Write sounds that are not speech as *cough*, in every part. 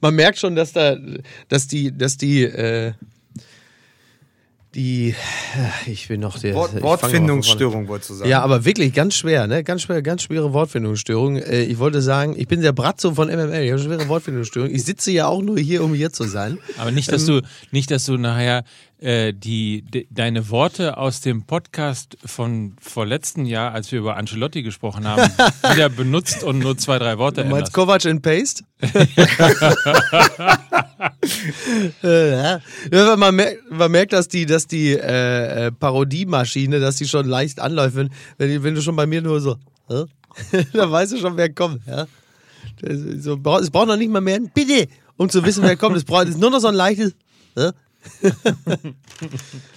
man merkt schon, dass da, dass die, dass die, äh, die, ich will noch der Wort, Wortfindungsstörung, wolltest du sagen. Ja, aber wirklich ganz schwer, ne? Ganz schwer, ganz schwere Wortfindungsstörung. Äh, ich wollte sagen, ich bin der Bratzo von MML. Ich habe schwere Wortfindungsstörung. Ich sitze ja auch nur hier, um hier zu sein. Aber nicht, dass ähm, du, nicht, dass du nachher äh, die, de, deine Worte aus dem Podcast von vorletzten Jahr, als wir über Ancelotti gesprochen haben, *laughs* wieder benutzt und nur zwei, drei Worte du meinst Kovac and Paste? *laughs* *laughs* ja. man, merkt, man merkt, dass die, dass die äh, äh, Parodiemaschine, dass die schon leicht anläuft. Wenn, wenn, du schon bei mir nur so, äh? dann weißt du schon, wer kommt. Ja? So, es braucht noch nicht mal mehr ein Bitte, um zu wissen, wer kommt. Es braucht nur noch so ein leichtes. Äh? Das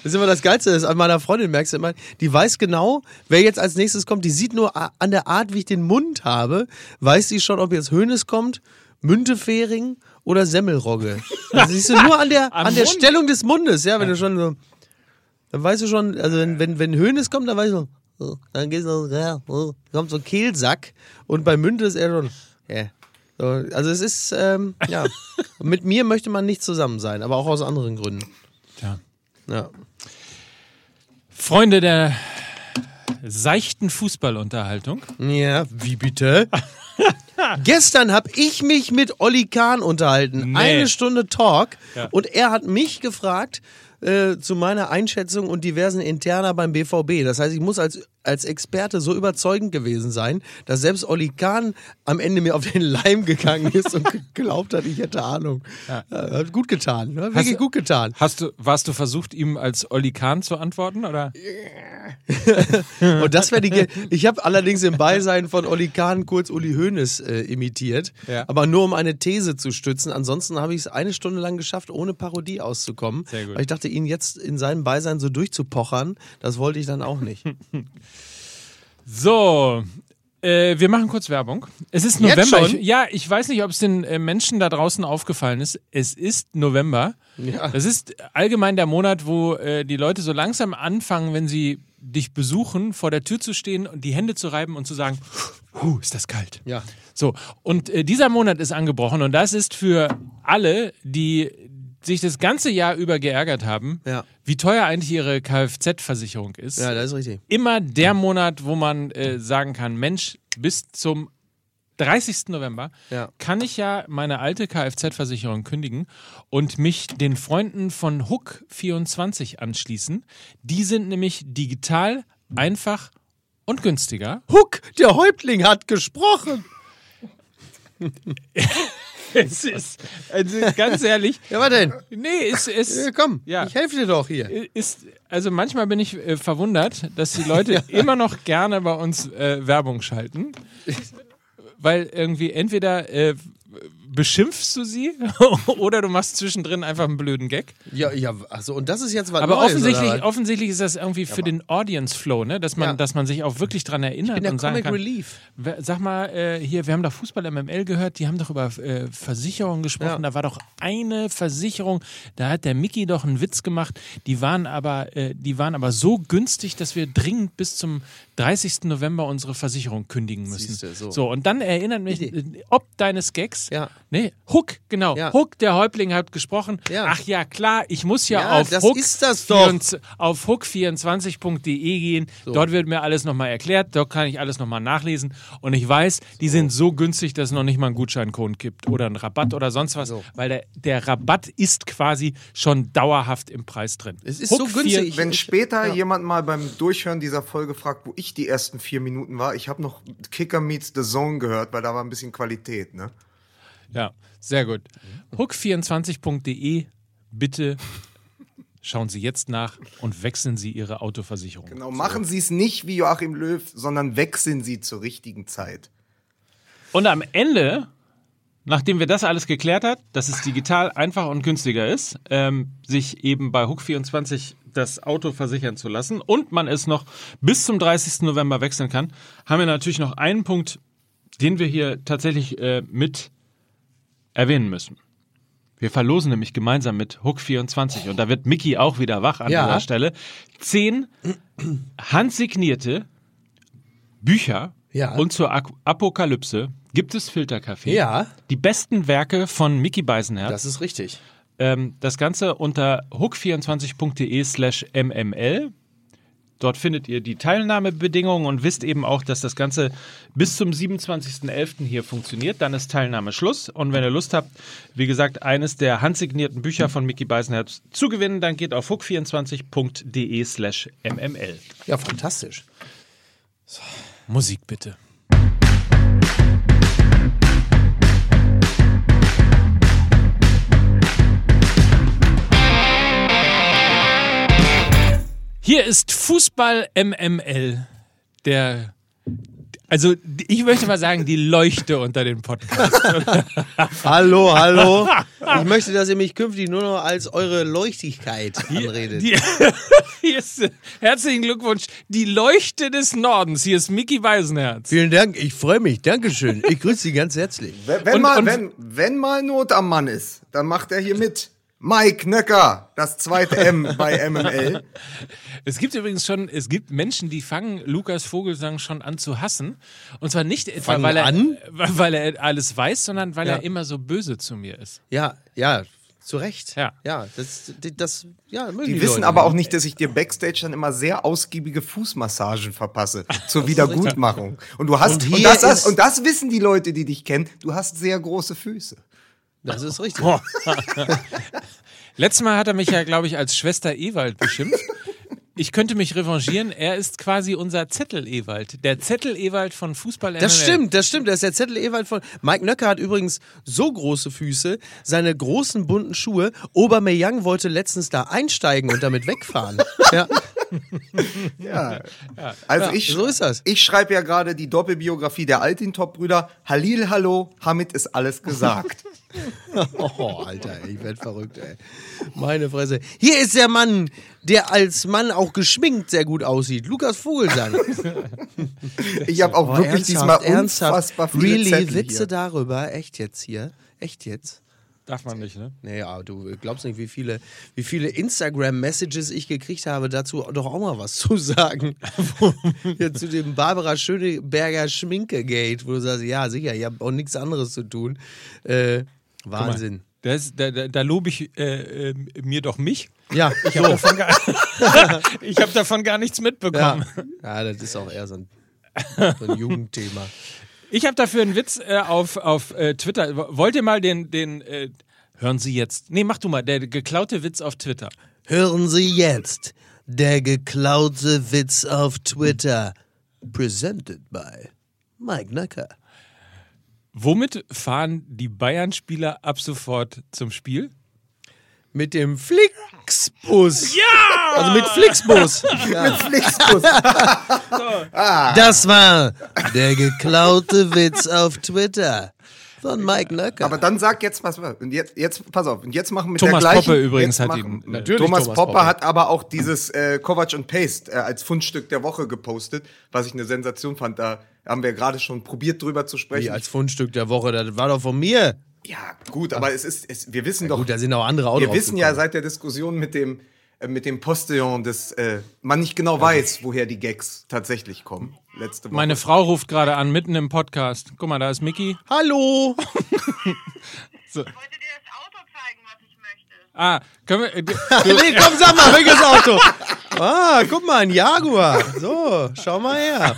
ist immer das Geilste, das an meiner Freundin merkst du immer, die weiß genau, wer jetzt als nächstes kommt. Die sieht nur an der Art, wie ich den Mund habe, weiß sie schon, ob jetzt Hönes kommt, Müntefering oder Semmelrogge. Das siehst du nur an der, an der Stellung des Mundes, ja, wenn du schon so, dann weißt du schon, also wenn, wenn, wenn Hönes kommt, dann weißt du, so, dann geht so, ja, kommt so ein Kehlsack und bei Münte ist er schon, ja, so, also es ist, ähm, ja, *laughs* mit mir möchte man nicht zusammen sein, aber auch aus anderen Gründen. Tja. Ja. Freunde der seichten Fußballunterhaltung. Ja, wie bitte? *laughs* Gestern habe ich mich mit Olli Kahn unterhalten. Nee. Eine Stunde Talk. Ja. Und er hat mich gefragt äh, zu meiner Einschätzung und diversen Interna beim BVB. Das heißt, ich muss als als Experte so überzeugend gewesen sein, dass selbst Olli Kahn am Ende mir auf den Leim gegangen ist und *laughs* geglaubt hat, ich hätte Ahnung. Ja. Hat gut getan, ne? wirklich Hast- gut getan. Hast du, warst du versucht, ihm als Olli Kahn zu antworten? Oder? *laughs* Und das wäre die. Ge ich habe allerdings im Beisein von Olli Kahn kurz Uli Hoeneß äh, imitiert, Ja. aber nur um eine These zu stützen. Ansonsten habe ich es eine Stunde lang geschafft, ohne Parodie auszukommen. Sehr gut. Weil ich dachte, ihn jetzt in seinem Beisein so durchzupochern, das wollte ich dann auch nicht. *laughs* So, äh, wir machen kurz Werbung. Es ist November. Ich, ja, ich weiß nicht, ob es den äh, Menschen da draußen aufgefallen ist. Es ist November. Ja. Das ist allgemein der Monat, wo äh, die Leute so langsam anfangen, wenn sie dich besuchen, vor der Tür zu stehen und die Hände zu reiben und zu sagen, huh, ist das kalt. Ja. So, und äh, dieser Monat ist angebrochen und das ist für alle, die sich das ganze Jahr über geärgert haben, Ja. wie teuer eigentlich ihre Kfz-Versicherung ist Ja, das ist richtig. immer der Monat, wo man äh, sagen kann, Mensch, bis zum 30. November Ja. kann ich ja meine alte Kfz-Versicherung kündigen und mich den Freunden von Hook24 anschließen. Die sind nämlich digital, einfach und günstiger. Huck, der Häuptling hat gesprochen. *laughs* Es ist, also ganz ehrlich, Ja, was denn? nee, es ist, Ja, komm, Ja. ich helfe dir doch hier. ist, also manchmal bin ich äh, verwundert, dass die Leute *laughs* immer noch gerne bei uns äh, Werbung schalten. Weil irgendwie entweder äh, beschimpfst du sie *laughs* oder du machst zwischendrin einfach einen blöden Gag. Ja, ja, achso, und das ist jetzt was Aber Neues, offensichtlich, oder offensichtlich ist das irgendwie für den Audience Flow, ne? dass, man, Ja. dass man sich auch wirklich dran erinnert Ich bin der und sagen Comic kann, Relief. Sag mal, äh, hier, wir haben doch Fußball MML gehört, die haben doch über äh, Versicherungen gesprochen. Ja. Da war doch eine Versicherung, da hat der Mickey doch einen Witz gemacht. Die waren aber, äh, die waren aber so günstig, dass wir dringend bis zum 30. November unsere Versicherung kündigen müssen. Siehste, so. und dann erinnert mich, äh, ob deines Gags, Ja. nee, Hook, genau, Ja. Hook, der Häuptling hat gesprochen. Ja. Ach ja, klar, ich muss ja, Ja, auf das Hook ist das doch. 24 auf hook24.de gehen. Dort wird mir alles nochmal erklärt. Dort kann ich alles nochmal nachlesen. Und ich weiß, die sind so günstig, dass es noch nicht mal einen Gutscheincode gibt oder einen Rabatt oder sonst was. So. Weil der, der Rabatt ist quasi schon dauerhaft im Preis drin. Es ist Hook so günstig. Wenn Ich- später ja. jemand mal beim Durchhören dieser Folge fragt, wo ich die ersten vier Minuten war, ich habe noch Kicker Meets the Zone gehört, weil da war ein bisschen Qualität, ne? Ja, sehr gut. Hook24.de, bitte schauen Sie jetzt nach und wechseln Sie Ihre Autoversicherung. Genau, machen Sie es nicht wie Joachim Löw, sondern wechseln Sie zur richtigen Zeit. Und am Ende, nachdem wir das alles geklärt hat, dass es digital einfacher und günstiger ist, ähm, sich eben bei Hook24 das Auto versichern zu lassen und man es noch bis zum 30. November wechseln kann, haben wir natürlich noch einen Punkt, den wir hier tatsächlich äh, mit erwähnen müssen. Wir verlosen nämlich gemeinsam mit Hook24 und da wird Mickey auch wieder wach an Ja. dieser Stelle. Zehn handsignierte Bücher Ja. und zur Apokalypse gibt es Filterkaffee. Ja. Die besten Werke von Mickey Beisenherz. Das ist richtig. Ähm, das Ganze unter hook24.de slash mml. Dort findet ihr die Teilnahmebedingungen und wisst eben auch, dass das Ganze bis zum 27.11. hier funktioniert. Dann ist Teilnahme Schluss. Und wenn ihr Lust habt, wie gesagt, eines der handsignierten Bücher von Mickey Beisenherz zu gewinnen, dann geht auf hook24.de slash mml. Ja, fantastisch. Musik bitte. Hier ist Fußball MML, der also ich möchte mal sagen, die Leuchte unter den Podcast. *laughs* Hallo, hallo. Ich möchte, dass ihr mich künftig nur noch als eure Leuchtigkeit anredet. Die, *laughs* hier ist, herzlichen Glückwunsch, die Leuchte des Nordens. Hier ist Mickey Weisenherz. Vielen Dank, ich freue mich. Dankeschön. Ich grüße Sie ganz herzlich. Wenn, wenn, Und- mal, und- wenn, wenn mal Not am Mann ist, dann macht er hier mit. Mike Nöcker, das zweite M bei MML. *laughs* Es gibt übrigens schon, es gibt Menschen, die fangen Lukas Vogelsang schon an zu hassen. Und zwar nicht etwa, weil er, an? *laughs* weil er alles weiß, sondern weil Ja. er immer so böse zu mir ist. Ja, ja, zu Recht. Ja. Ja, das, das, ja, mögen Die die wissen Leute aber auch nicht, dass ich dir Backstage dann immer sehr ausgiebige Fußmassagen verpasse zur *laughs* Wiedergutmachung. Und du hast Und und, hier das, das, ist- und das wissen die Leute, die dich kennen. Du hast sehr große Füße. Das ist *laughs* richtig. Letztes Mal hat er mich ja, glaube ich, als Schwester Ewald beschimpft. Ich könnte mich revanchieren. Er ist quasi unser Zettel-Ewald. Der Zettel-Ewald von Fußball Das MML. stimmt, das stimmt. Das ist der Zettel Ewald von. Mike Nöcker hat übrigens so große Füße, seine großen bunten Schuhe. Aubameyang wollte letztens da einsteigen und damit wegfahren. *laughs* ja, Ja. Also ich, so ist das. Ich schreibe ja gerade die Doppelbiografie der Altintop-Brüder. Halil, hallo, Hamid ist alles gesagt. *laughs* Oh, Alter, ich werd verrückt, ey. Meine Fresse. Hier ist der Mann, der als Mann auch geschminkt sehr gut aussieht. Lukas Vogelsang. *laughs* Ich habe auch Oh, wirklich diesmal unfassbar viele Really? Zettel Witze hier. darüber? Echt jetzt hier? Echt jetzt? Darf man nicht, ne? Naja, du glaubst nicht, wie viele, wie viele Instagram-Messages ich gekriegt habe, dazu doch auch mal was *laughs* zu sagen. *laughs* ja, zu dem Barbara Schöneberger Schminke-Gate, wo du sagst, ja, sicher, ich habe auch nichts anderes zu tun. Äh, Wahnsinn. Das, da, da, da lobe ich äh, äh, mir doch mich. Ja, *laughs* Ich habe davon, gar- ich hab davon gar nichts ja. mitbekommen. ja, das ist auch eher so ein, so ein Jugendthema. Ich habe dafür einen Witz äh, auf, auf äh, Twitter. Wollt ihr mal den, den äh, hören Sie jetzt. Nee, mach du mal, der geklaute Witz auf Twitter. Hören Sie jetzt der geklaute Witz auf Twitter. Presented by Mike Nöcker. Womit fahren die Bayern-Spieler ab sofort zum Spiel? Mit dem Flixbus. Ja! Also mit Flixbus. *laughs* Ja. Flixbus. *laughs* Das war der geklaute Witz auf Twitter von Mike Nöcker. Aber dann sag jetzt was. Und jetzt, jetzt pass auf. Und jetzt machen wir mit Thomas der gleichen. Poppe übrigens hat machen, ihn- natürlich Thomas, Thomas Poppe Poppe. hat aber auch dieses äh, Kovac und Paste äh, als Fundstück der Woche gepostet, was ich eine Sensation fand. Da haben wir gerade schon probiert drüber zu Wie sprechen. als Fundstück der Woche, das war doch von mir. Ja, gut, aber es ist, es, wir wissen doch, Gut, da sind auch andere auch wir wissen ja seit der Diskussion mit dem äh, mit dem Postillon, dass äh, man nicht genau weiß, woher die Gags tatsächlich kommen. Letzte Woche. Meine Frau ruft gerade an, mitten im Podcast. Guck mal, da ist Mickey. Hallo! *laughs* Ich wollte dir das Auto zeigen, was ich möchte. Ah, können wir. Äh, *laughs* nee, komm, sag mal, welches Auto? *laughs* Ah, guck mal, ein Jaguar. So, schau mal her.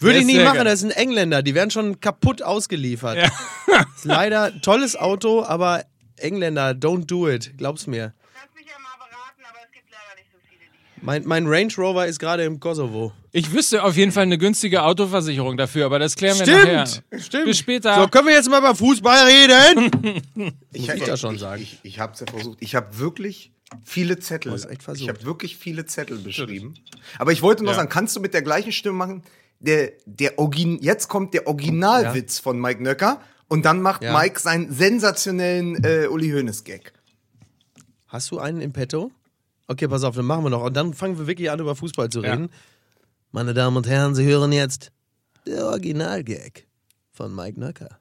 Würde ich sehr machen, geil. das ist ein Engländer. Die werden schon kaputt ausgeliefert. *laughs* Ist leider ein tolles Auto, aber Engländer, don't do it. Glaub's mir. Du kannst mich ja mal beraten, aber es gibt leider nicht so viele. Mein, mein Range Rover ist gerade im Kosovo. ich wüsste auf jeden Fall eine günstige Autoversicherung dafür, aber das klären wir nachher. Stimmt. Bis später. So, können wir jetzt mal über Fußball reden? *laughs* ich, ich das schon sagen. Ich, ich habe es ja versucht. Ich habe wirklich viele Zettel. hast echt versucht. Ich habe wirklich viele Zettel beschrieben. Aber ich wollte noch Ja. sagen, kannst du mit der gleichen Stimme machen? Der, der Origin, jetzt kommt der Originalwitz von Mike Nöcker und dann macht Ja. Mike seinen sensationellen äh, Uli Hoeneß Gag. Hast du einen im Petto? Okay, pass auf, dann machen wir noch. Und dann fangen wir wirklich an, über Fußball zu Ja. reden. Meine Damen und Herren, Sie hören jetzt der Originalgag von Mike Nöcker.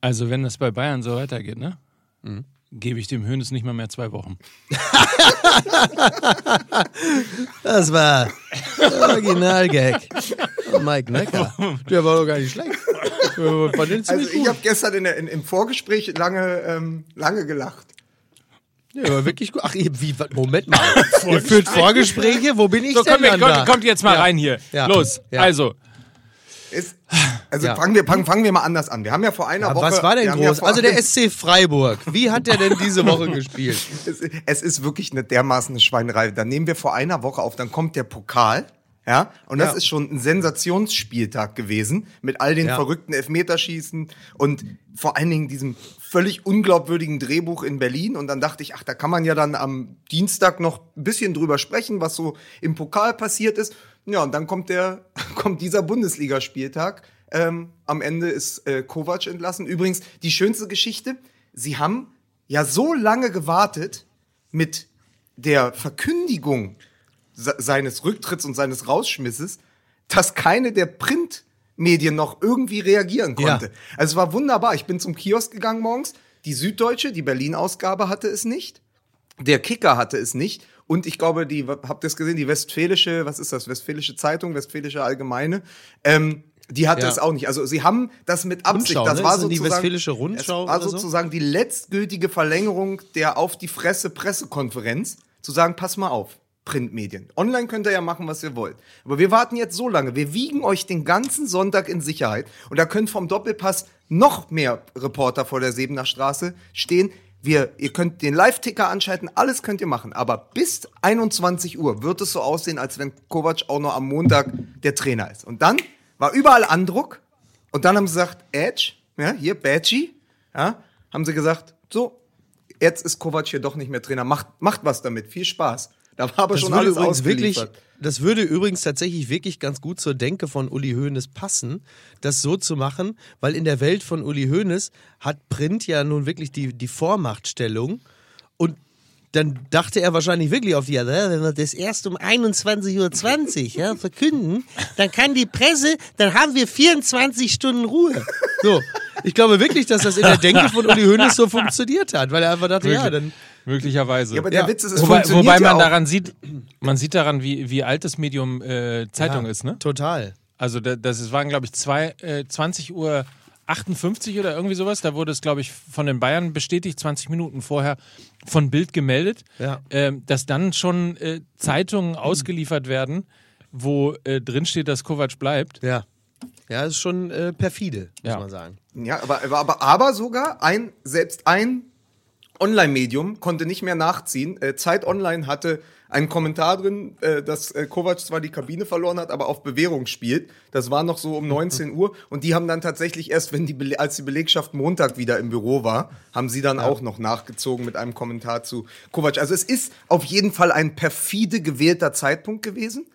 Also, wenn das bei Bayern so weitergeht, ne? Mhm. Gebe ich dem Hönes nicht mal mehr zwei Wochen. Das war Originalgag Mike Necker. Der war doch gar nicht schlecht. Also ich habe gestern in der, in, im Vorgespräch lange, ähm, lange gelacht. Ja, war wirklich gut. Ach, wie, Moment mal. *laughs* ihr führt Vorgespräche? Wo bin ich So, denn kommt, dann kommt, da? kommt jetzt mal Ja. rein hier. Ja. Los. Ja. Also, Ist, *sighs* also Ja. fangen, wir, fangen, fangen wir mal anders an. Wir haben ja vor einer Ja, Woche. was war denn ja groß? vor also der SC Freiburg. Wie hat der denn diese Woche *laughs* gespielt? es, es ist wirklich eine dermaßen eine Schweinerei. Dann nehmen wir vor einer Woche auf, dann kommt der Pokal. Ja, und das Ja. ist schon ein Sensationsspieltag gewesen mit all den Ja. verrückten Elfmeterschießen und vor allen Dingen diesem völlig unglaubwürdigen Drehbuch in Berlin. Und dann dachte ich, ach, da kann man ja dann am Dienstag noch ein bisschen drüber sprechen, was so im Pokal passiert ist. Ja, und dann kommt der, *laughs* kommt dieser Bundesligaspieltag. Ähm, am Ende ist äh, Kovac entlassen. Übrigens, die schönste Geschichte, sie haben ja so lange gewartet mit der Verkündigung se seines Rücktritts und seines Rausschmisses, dass keine der Printmedien noch irgendwie reagieren konnte. Ja. Also es war wunderbar. Ich bin zum Kiosk gegangen morgens. Die Süddeutsche, die Berlin-Ausgabe hatte es nicht. Der Kicker hatte es nicht. Und ich glaube, die, habt ihr es gesehen, die Westfälische, was ist das? Westfälische Zeitung, Westfälische Allgemeine, ähm, die hatte Ja. es auch nicht. Also sie haben das mit Absicht. Rundschau, das ne? war das die sozusagen, Westfälische Rundschau Es war oder so? sozusagen die letztgültige Verlängerung der auf die Fresse Pressekonferenz, zu sagen, pass mal auf. Printmedien. Online könnt ihr ja machen, was ihr wollt. Aber wir warten jetzt so lange. Wir wiegen euch den ganzen Sonntag in Sicherheit. Und da können vom Doppelpass noch mehr Reporter vor der Sebener Straße stehen. Wir, ihr könnt den Live-Ticker anschalten, alles könnt ihr machen. Aber bis 21 Uhr wird es so aussehen, als wenn Kovac auch noch am Montag der Trainer ist. Und dann war überall Andruck. Und dann haben sie gesagt, Edge, ja, hier, Badgie, ja, haben sie gesagt, so, jetzt ist Kovac hier doch nicht mehr Trainer. Macht, macht was damit. Viel Spaß. Da war aber Das schon würde alles übrigens wirklich, das würde übrigens tatsächlich wirklich ganz gut zur Denke von Uli Hoeneß passen, das so zu machen, weil in der Welt von Uli Hoeneß hat Print ja nun wirklich die, die Vormachtstellung und dann dachte er wahrscheinlich wirklich auf die, ja, wenn wir das erst um 21.20 Uhr ja, verkünden, dann kann die Presse, dann haben wir 24 Stunden Ruhe. So, ich glaube wirklich, dass das in der Denke von Uli Hoeneß so funktioniert hat, weil er einfach dachte, ja, dann möglicherweise. Ja, aber der Ja. Witz ist, es Wobei, funktioniert wobei ja man auch. daran sieht, man sieht daran, wie, wie alt das Medium äh, Zeitung ja, ist, ne? Total. Also da, das ist- waren, glaube ich, zwei, äh, 20 Uhr 58 oder irgendwie sowas. Da wurde es, glaube ich, von den Bayern bestätigt, 20 Minuten vorher von Bild gemeldet, Ja. ähm, dass dann schon äh, Zeitungen ausgeliefert werden, wo äh, drin steht, dass Kovac bleibt. Ja. Ja, ist schon äh, perfide, muss Ja. man sagen. Ja, aber, aber, aber, aber sogar ein, selbst ein Online-Medium konnte nicht mehr nachziehen. Äh, Zeit Online hatte einen Kommentar drin, äh, dass äh, Kovac zwar die Kabine verloren hat, aber auf Bewährung spielt. Das war noch so um 19 Uhr. Und die haben dann tatsächlich erst, wenn die, als die Belegschaft Montag wieder im Büro war, haben sie dann auch noch nachgezogen mit einem Kommentar zu Kovac. Also es ist auf jeden Fall ein perfide gewählter Zeitpunkt gewesen.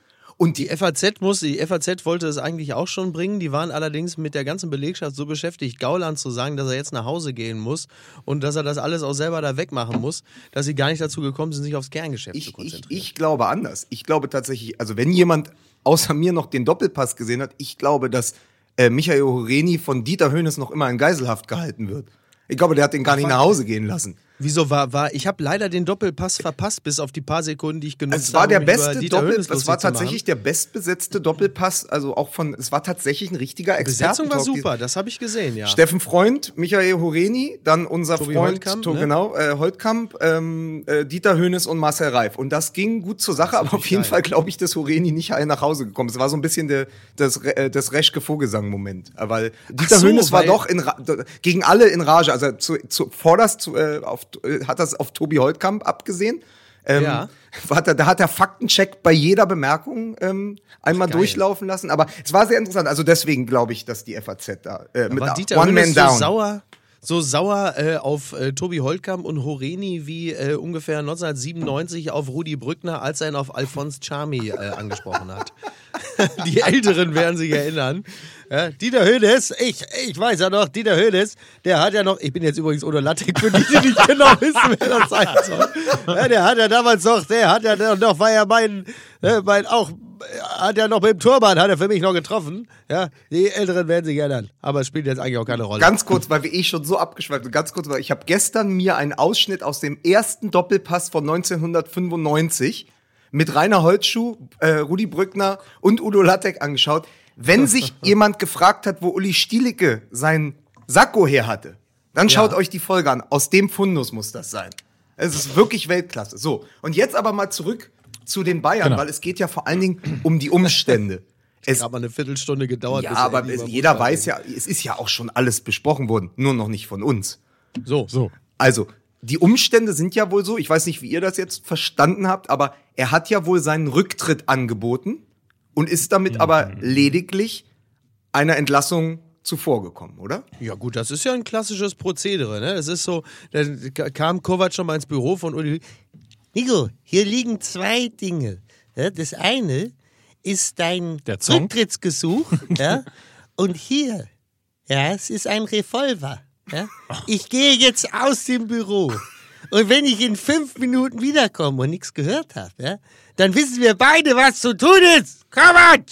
Und Die FAZ muss, die FAZ wollte es eigentlich auch schon bringen. Die waren allerdings mit der ganzen Belegschaft so beschäftigt, Gauland zu sagen, dass er jetzt nach Hause gehen muss und dass er das alles auch selber da wegmachen muss, dass sie gar nicht dazu gekommen sind, sich aufs Kerngeschäft zu ich, ich, konzentrieren. ich glaube anders. Ich glaube tatsächlich, also wenn jemand außer mir noch den Doppelpass gesehen hat, ich glaube, dass äh, Michael Horeni von Dieter Höhnes noch immer in Geiselhaft gehalten wird. Ich glaube, der hat den gar nicht nach Hause gehen lassen. Wieso war, war, ich habe leider den Doppelpass verpasst, bis auf die paar Sekunden, die ich genutzt Es war habe. der beste Dieter Doppel, Hönes das war tatsächlich der bestbesetzte Doppelpass, also auch von, es war tatsächlich ein richtiger Die Besetzung war super, das habe ich gesehen, ja. Steffen Freund, Michael Horeni, dann unser Tobi Freund, Holtkamp, to, ne? genau, äh, Holtkamp, ähm, äh, Dieter Höhnes und Marcel Reif. Und das ging gut zur Sache, aber auf jeden geil. Fall glaube ich, dass Horeni nicht heil nach Hause gekommen ist. Es war so ein bisschen der, das, äh, das Reschke Vogelsang-Moment. Äh, Weil Dieter so, Höhnes war doch in, gegen alle in Rage. Also zu, zu, vorderst zu, äh, auf, hat das auf Tobi Holtkamp abgesehen. Ähm, Ja. *laughs* hat er, da hat er Faktencheck bei jeder Bemerkung ähm, einmal geil. durchlaufen lassen. Aber es war sehr interessant. Also deswegen glaube ich, dass die FAZ da äh, mit war Dieter One Man so Down. sauer, so sauer äh, auf äh, Tobi Holtkamp und Horeni wie äh, ungefähr 1997 auf Rudi Brückner, als er ihn auf Alphonse Charmy äh, angesprochen hat. *laughs* Die Älteren werden sich erinnern. Ja, Dieter Hönes, ich, ich weiß ja noch, Dieter Hönes, der hat ja noch, ich bin jetzt übrigens ohne Latek, für die, die nicht genau wissen, wer das sein soll. Ja, der hat ja damals noch, der hat ja noch, war ja mein, äh, mein auch, hat ja noch mit dem Turban, hat er für mich noch getroffen. Ja, die Älteren werden sich erinnern. Aber es spielt jetzt eigentlich auch keine Rolle. Ganz kurz, weil wir eh schon so abgeschweift sind. Ganz kurz, weil ich habe gestern mir einen Ausschnitt aus dem ersten Doppelpass von 1995 mit Rainer Holzschuh, äh, Rudi Brückner und Udo Lattek angeschaut. Wenn sich *laughs* jemand gefragt hat, wo Uli Stielicke sein Sakko her hatte, dann schaut euch die Folge an. Aus dem Fundus muss das sein. Es ist wirklich Weltklasse. So, und jetzt aber mal zurück zu den Bayern, Genau. weil es geht ja vor allen Dingen um die Umstände. *laughs* Es, Hat mal eine Viertelstunde gedauert. ja, er aber es, jeder weiß ja, es ist ja auch schon alles besprochen worden, nur noch nicht von uns. So, So. Also, die Umstände sind ja wohl so, ich weiß nicht, wie ihr das jetzt verstanden habt, aber er hat ja wohl seinen Rücktritt angeboten und ist damit aber lediglich einer Entlassung zuvorgekommen, oder? Ja gut, das ist ja ein klassisches Prozedere. Ne? Es ist so, da kam Kovac schon mal ins Büro von Uli. Nico, hier liegen zwei Dinge. Ja, das eine ist dein. Rücktrittsgesuch. *laughs* ja? Und hier, ja, es ist ein Revolver. Ja? Ich gehe jetzt aus dem Büro. Und wenn ich in fünf Minuten wiederkomme und nichts gehört habe, ja, dann wissen wir beide, was zu tun ist. Kovac!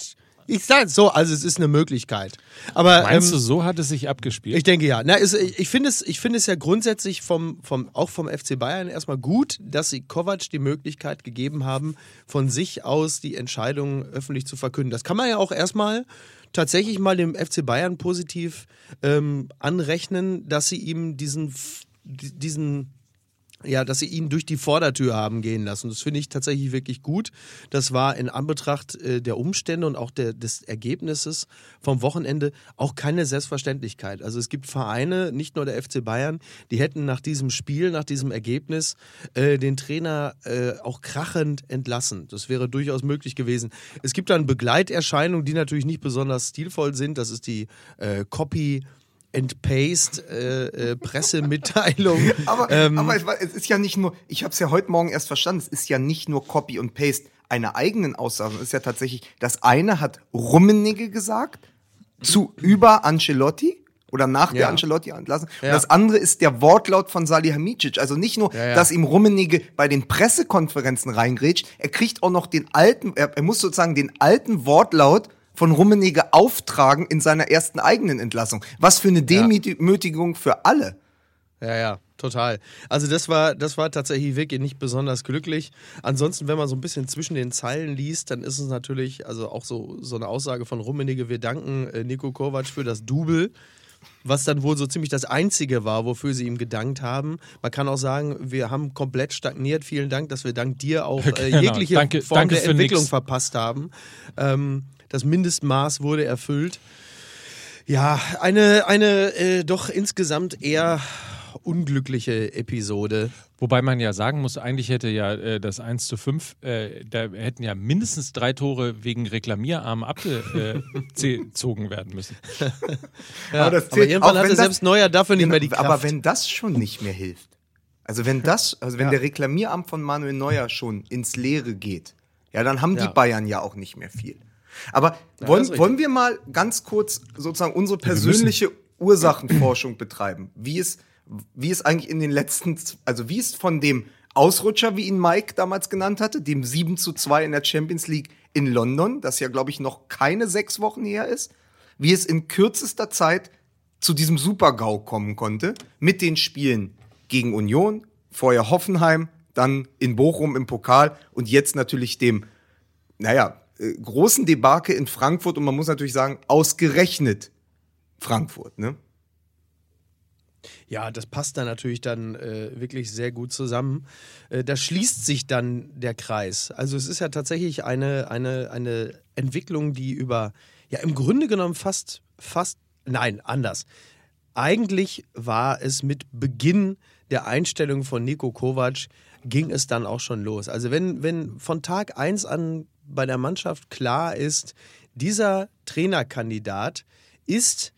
Ich sag so, also es ist eine Möglichkeit. Aber Meinst ähm, du, so hat es sich abgespielt? ich denke ja. Na, ist, ich finde es, ich finde es ja grundsätzlich vom, vom, auch vom FC Bayern erstmal gut, dass sie Kovac die Möglichkeit gegeben haben, von sich aus die Entscheidung öffentlich zu verkünden. Das kann man ja auch erstmal tatsächlich mal dem FC Bayern positiv ähm, anrechnen, dass sie ihm diesen, diesen ja, dass sie ihn durch die Vordertür haben gehen lassen. Das finde ich tatsächlich wirklich gut. Das war in Anbetracht äh, der Umstände und auch der, des Ergebnisses vom Wochenende auch keine Selbstverständlichkeit. Also es gibt Vereine, nicht nur der FC Bayern, die hätten nach diesem Spiel, nach diesem Ergebnis äh, den Trainer äh, auch krachend entlassen. Das wäre durchaus möglich gewesen. Es gibt dann Begleiterscheinungen, die natürlich nicht besonders stilvoll sind. Das ist die äh, Copy and Paste äh, äh, Pressemitteilung. *laughs* Aber, Ähm, aber es, es ist ja nicht nur, ich habe es ja heute Morgen erst verstanden, es ist ja nicht nur Copy und Paste einer eigenen Aussage, es ist ja tatsächlich, das eine hat Rummenigge gesagt zu über Ancelotti oder nach der Ja. Ancelotti entlassen. Und Ja. das andere ist der Wortlaut von Salihamidzic. Also nicht nur, ja. dass ihm Rummenigge bei den Pressekonferenzen reingrätscht, er kriegt auch noch den alten, er, er muss sozusagen den alten Wortlaut von Rummenigge auftragen in seiner ersten eigenen Entlassung. Was für eine Demütigung für alle. Ja, ja, total. Also das war, das war tatsächlich wirklich nicht besonders glücklich. Ansonsten, wenn man so ein bisschen zwischen den Zeilen liest, dann ist es natürlich, also auch so, so eine Aussage von Rummenigge, wir danken äh, Nico Kovac für das Double. Was dann wohl so ziemlich das Einzige war, wofür sie ihm gedankt haben. Man kann auch sagen, wir haben komplett stagniert. Vielen Dank, dass wir dank dir auch äh, *laughs* Genau. jegliche Danke- Form danke der Entwicklung nix. verpasst haben. Ähm, das Mindestmaß wurde erfüllt. Ja, eine, eine äh, doch insgesamt eher unglückliche Episode. Wobei man ja sagen muss, eigentlich hätte ja äh, das 1 zu 5, äh, da hätten ja mindestens drei Tore wegen Reklamierarm abgezogen werden müssen. *laughs* Ja, Aber das aber zählt, irgendwann hatte das- selbst Neuer dafür nicht Genau, mehr die Kraft. Aber wenn das schon nicht mehr hilft, also wenn das, also wenn der Reklamieramt von Manuel Neuer schon ins Leere geht, ja, dann haben Ja. die Bayern ja auch nicht mehr viel. Aber das wollen, wollen wir mal ganz kurz sozusagen unsere persönliche Ursachenforschung betreiben? Wie es, wie es eigentlich in den letzten, also wie es von dem Ausrutscher, wie ihn Mike damals genannt hatte, dem 7 zu 2 in der Champions League in London, das ja, glaube ich, noch keine sechs Wochen her ist, wie es in kürzester Zeit zu diesem Super-GAU kommen konnte, mit den Spielen gegen Union, vorher Hoffenheim, dann in Bochum im Pokal und jetzt natürlich dem, naja, äh, großen Debakel in Frankfurt und man muss natürlich sagen, ausgerechnet Frankfurt, ne? Ja, das passt dann natürlich dann äh, wirklich sehr gut zusammen. Äh, da schließt sich dann der Kreis. Also es ist ja tatsächlich eine, eine, eine Entwicklung, die über, ja im Grunde genommen fast, fast, nein, anders. Eigentlich war es mit Beginn der Einstellung von Nico Kovac, ging es dann auch schon los. Also wenn, wenn von Tag 1 an bei der Mannschaft klar ist, dieser Trainerkandidat ist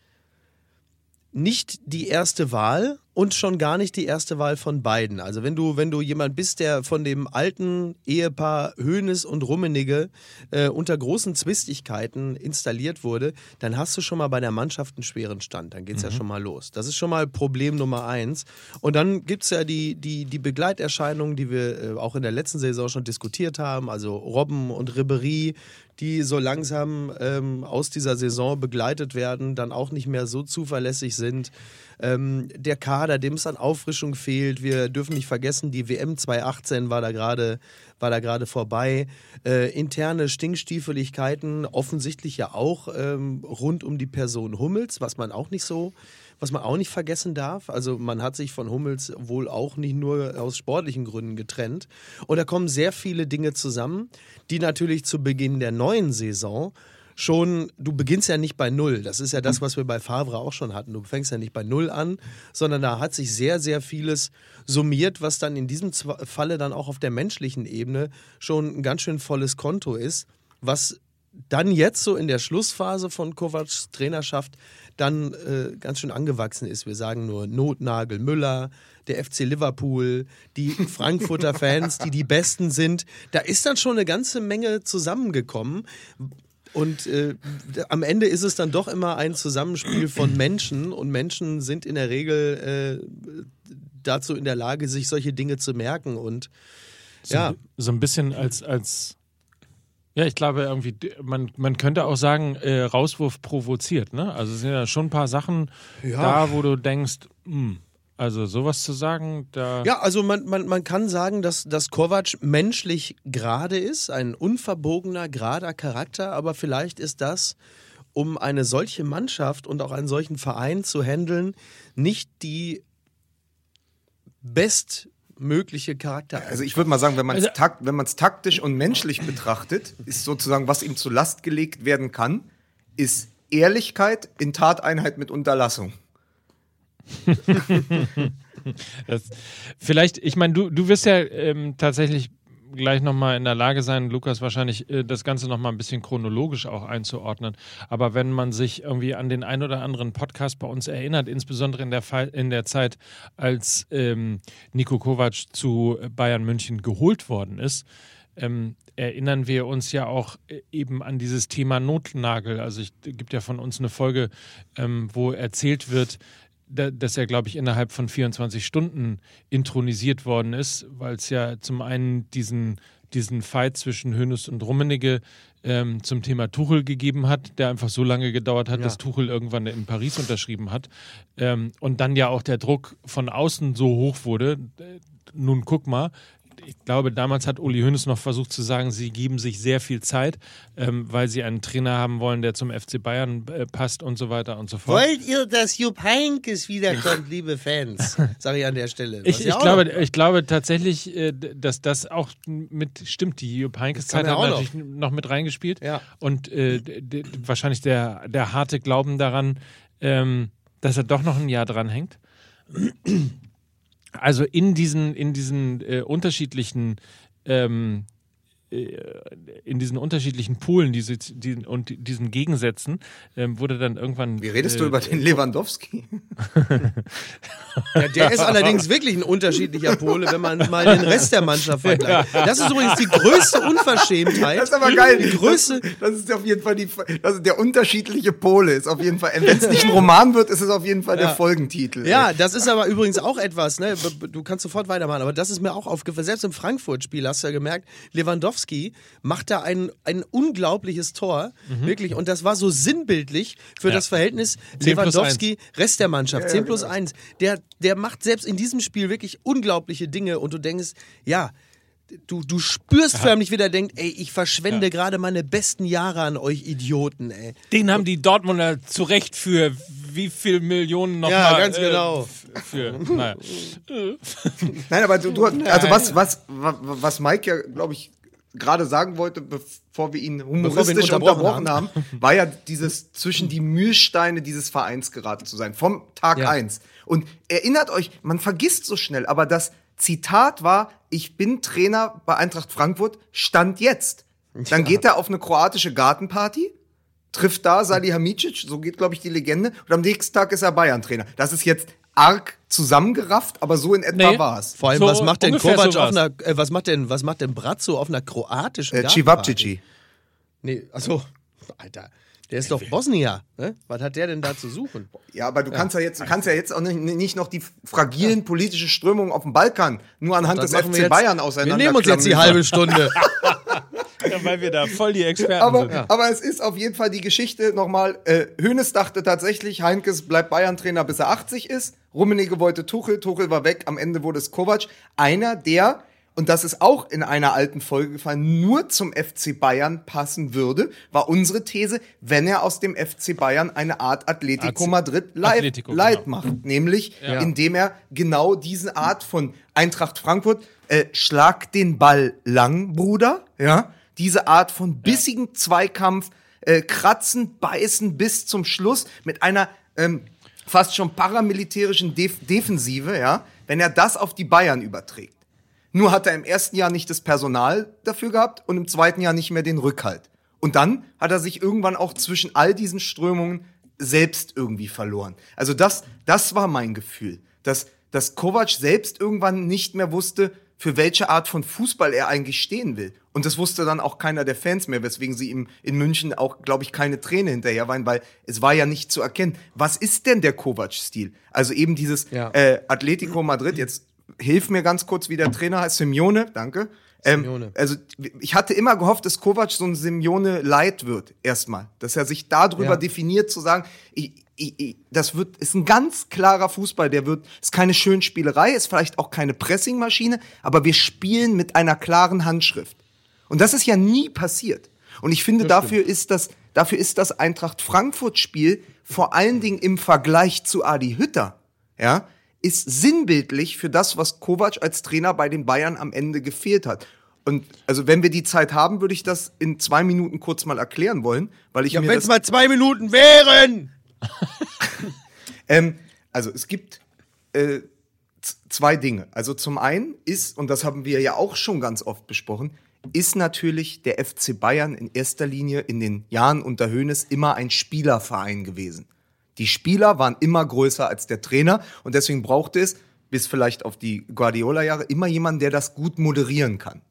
nicht die erste Wahl und schon gar nicht die erste Wahl von beiden. Also wenn du, wenn du jemand bist, der von dem alten Ehepaar Hoeneß und Rummenigge äh, unter großen Zwistigkeiten installiert wurde, dann hast du schon mal bei der Mannschaft einen schweren Stand. Dann geht's ja schon mal los. Das ist schon mal Problem Nummer eins. Und dann gibt's ja die, die, die Begleiterscheinungen, die wir äh, auch in der letzten Saison schon diskutiert haben. Also Robben und Ribery, die so langsam ähm, aus dieser Saison begleitet werden, dann auch nicht mehr so zuverlässig sind. Ähm, der Kader Kader, dem es an Auffrischung fehlt. Wir dürfen nicht vergessen, die WM 2018 war da gerade war da gerade vorbei. Äh, interne Stinkstiefeligkeiten, offensichtlich ja auch ähm, rund um die Person Hummels, was man auch nicht so was man auch nicht vergessen darf, also man hat sich von Hummels wohl auch nicht nur aus sportlichen Gründen getrennt. Und da kommen sehr viele Dinge zusammen, die natürlich zu Beginn der neuen Saison schon, du beginnst ja nicht bei Null. Das ist ja das, was wir bei Favre auch schon hatten. Du fängst ja nicht bei Null an, sondern da hat sich sehr, sehr vieles summiert, was dann in diesem Falle dann auch auf der menschlichen Ebene schon ein ganz schön volles Konto ist, was dann jetzt so in der Schlussphase von Kovacs Trainerschaft dann äh, ganz schön angewachsen ist. Wir sagen nur Notnagel Müller, der FC Liverpool, die *laughs* Frankfurter Fans, die die Besten sind. Da ist dann schon eine ganze Menge zusammengekommen. Und äh, am Ende ist es dann doch immer ein Zusammenspiel von Menschen und Menschen sind in der Regel äh, dazu in der Lage, sich solche Dinge zu merken. Und So, ja, so ein bisschen als, als ja, ich glaube irgendwie, man, man könnte auch sagen, äh, Rauswurf provoziert, ne? Also es sind ja schon ein paar Sachen Ja. da, wo du denkst, hm, also sowas zu sagen, da. Ja, also man, man, man kann sagen, dass, dass Kovac menschlich gerade ist, ein unverbogener, gerader Charakter, aber vielleicht ist das, um eine solche Mannschaft und auch einen solchen Verein zu handeln, nicht die bestmögliche Charakter. Also ich würde mal sagen, wenn man es Also- takt, wenn taktisch und menschlich betrachtet, ist sozusagen, was ihm zur Last gelegt werden kann, ist Ehrlichkeit in Tateinheit mit Unterlassung. *laughs* Das, vielleicht, ich meine, du, du wirst ja ähm, tatsächlich gleich nochmal in der Lage sein, Lukas, wahrscheinlich äh, das Ganze nochmal ein bisschen chronologisch auch einzuordnen. Aber wenn man sich irgendwie an den ein oder anderen Podcast bei uns erinnert, insbesondere in der, Fall, in der Zeit, als ähm, Nico Kovac zu Bayern München geholt worden ist, ähm, erinnern wir uns ja auch äh, eben an dieses Thema Notnagel. Also es gibt ja von uns eine Folge, ähm, wo erzählt wird, dass er, glaube ich, innerhalb von 24 Stunden intronisiert worden ist, weil es ja zum einen diesen, diesen Fight zwischen Hönes und Rummenigge ähm, zum Thema Tuchel gegeben hat, der einfach so lange gedauert hat, Ja. dass Tuchel irgendwann in Paris unterschrieben hat. Ähm, und dann ja auch der Druck von außen so hoch wurde. Äh, Nun guck mal, ich glaube, damals hat Uli Hoeneß noch versucht zu sagen, sie geben sich sehr viel Zeit, ähm, weil sie einen Trainer haben wollen, der zum FC Bayern äh, passt und so weiter und so fort. Wollt ihr, dass Jupp Heynckes wiederkommt, *laughs* liebe Fans? Sage ich an der Stelle. Ich, ja ich, glaube, noch- ich glaube tatsächlich, äh, dass das auch mit stimmt. Die Jupp Heynckes Das kann Zeit er hat natürlich noch mit reingespielt. Ja. Und äh, wahrscheinlich der, der harte Glauben daran, ähm, dass er doch noch ein Jahr dran hängt. Also in diesen, in diesen äh, unterschiedlichen ähm, äh, in diesen unterschiedlichen Polen diese, die, und diesen Gegensätzen ähm, wurde dann irgendwann. Wie redest du äh, über den Lewandowski? Ja, der ist allerdings wirklich ein unterschiedlicher Pole, wenn man mal den Rest der Mannschaft vergleicht. Das ist übrigens die größte Unverschämtheit. Das ist aber geil. Die größte. Das, das ist auf jeden Fall die, das ist der unterschiedliche Pole ist auf jeden Fall. Wenn es nicht ein Roman wird, ist es auf jeden Fall der Ja. Folgentitel. Ja, das ist aber übrigens auch etwas, ne? Du kannst sofort weitermachen, aber das ist mir auch aufgefallen. Selbst im Frankfurt-Spiel hast du ja gemerkt, Lewandowski macht da ein, ein unglaubliches Tor, wirklich, und das war so sinnbildlich für Ja. das Verhältnis 10 plus Lewandowski, Rest der Mannschaft, 10 plus genau. 1. Der, der macht selbst in diesem Spiel wirklich unglaubliche Dinge und du denkst, ja, Du, du spürst förmlich, wie der denkt, ey, ich verschwende Ja. gerade meine besten Jahre an euch Idioten, ey. Den haben die Dortmunder zu Recht für wie viel Millionen noch Ja, mal, ganz genau. Äh, für, naja. *laughs* Nein, aber du, du *laughs* also was, was, wa- was Mike ja, glaube ich, gerade sagen wollte, bevor wir ihn humoristisch unterbrochen unterbrochen, haben, war ja dieses zwischen die Mühlsteine dieses Vereins geraten zu sein, vom Tag Ja. eins. Und erinnert euch, man vergisst so schnell, aber das Zitat war, ich bin Trainer bei Eintracht Frankfurt, stand jetzt. Dann geht er auf eine kroatische Gartenparty, trifft da Salihamidzic, so geht, glaube ich, die Legende, und am nächsten Tag ist er Bayern-Trainer. Das ist jetzt arg zusammengerafft, aber so in etwa Nee. war's. Vor allem, So was macht denn Kovac so auf einer, äh, was macht denn, was macht denn Brazzo auf einer kroatischen Äh? Civapcici. Nee, achso, *laughs* Alter, der ist doch Bosnier, ne? Was hat der denn da zu suchen? Ja, aber du kannst ja jetzt, du kannst ja jetzt auch nicht, nicht noch die fragilen politischen Strömungen auf dem Balkan nur anhand des wir FC jetzt- Bayern Wir auseinander. nehmen uns jetzt die halbe Stunde. *laughs* Ja, weil wir da voll die Experten Aber, sind. aber es ist auf jeden Fall die Geschichte nochmal. Äh, Hoeneß dachte tatsächlich, Heinkes bleibt Bayern-Trainer, bis er 80 ist. Rummenigge wollte Tuchel, Tuchel war weg, am Ende wurde es Kovac. Einer, der, und das ist auch in einer alten Folge gefallen, nur zum FC Bayern passen würde, war unsere These, wenn er aus dem FC Bayern eine Art AtleticoAz- Madrid Atletico, Light genau. macht. Nämlich, Ja. indem er genau diese Art von Eintracht Frankfurt, äh, schlag den Ball lang, Bruder, ja, diese Art von bissigen Zweikampf, äh, kratzen, beißen bis zum Schluss mit einer ähm, fast schon paramilitärischen Def Defensive, ja, wenn er das auf die Bayern überträgt. Nur hat er im ersten Jahr nicht das Personal dafür gehabt und im zweiten Jahr nicht mehr den Rückhalt. Und dann hat er sich irgendwann auch zwischen all diesen Strömungen selbst irgendwie verloren. Also das, das war mein Gefühl, dass, dass Kovac selbst irgendwann nicht mehr wusste, für welche Art von Fußball er eigentlich stehen will. Und das wusste dann auch keiner der Fans mehr, weswegen sie ihm in München auch, glaube ich, keine Träne hinterher weinen, weil es war ja nicht zu erkennen. Was ist denn der Kovac-Stil? Also eben dieses Ja. äh, Atletico Madrid, jetzt hilf mir ganz kurz, wie der Trainer heißt, Simeone, danke. Ähm, Simeone. also ich hatte immer gehofft, dass Kovac so ein Simeone Light wird, erstmal. Dass er sich darüber Ja. definiert, zu sagen, ich, das wird, ist ein ganz klarer Fußball, der wird, ist keine Schönspielerei, ist vielleicht auch keine Pressingmaschine, aber wir spielen mit einer klaren Handschrift. Und das ist ja nie passiert. Und ich finde, dafür ist das, dafür ist das Eintracht Frankfurt-Spiel vor allen Dingen im Vergleich zu Adi Hütter, ja, ist sinnbildlich für das, was Kovac als Trainer bei den Bayern am Ende gefehlt hat. Und also wenn wir die Zeit haben, würde ich das in zwei Minuten kurz mal erklären wollen, weil ich Ja, mir wenn das es mal zwei Minuten wären! *laughs* Ähm, also es gibt äh, zwei Dinge. Also zum einen ist, und das haben wir ja auch schon ganz oft besprochen, ist natürlich der FC Bayern in erster Linie in den Jahren unter Hoeneß immer ein Spielerverein gewesen. Die Spieler waren immer größer als der Trainer und deswegen brauchte es, bis vielleicht auf die Guardiola-Jahre, immer jemanden, der das gut moderieren kann.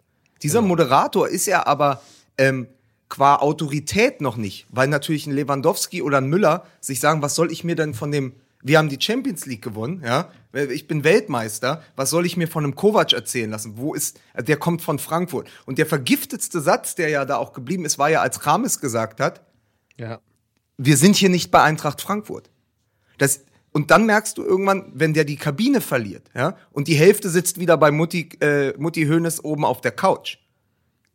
Dieser Moderator ist er aber ähm, qua Autorität noch nicht, weil natürlich ein Lewandowski oder ein Müller sich sagen, was soll ich mir denn von dem, wir haben die Champions League gewonnen, ja, ich bin Weltmeister, was soll ich mir von einem Kovac erzählen lassen? Wo ist, der kommt von Frankfurt. Und der vergiftetste Satz, der ja da auch geblieben ist, war ja, als Rames gesagt hat, Ja. wir sind hier nicht bei Eintracht Frankfurt. Das, und dann merkst du irgendwann, wenn der die Kabine verliert, ja, und die Hälfte sitzt wieder bei Mutti, äh, Mutti Hoeneß oben auf der Couch,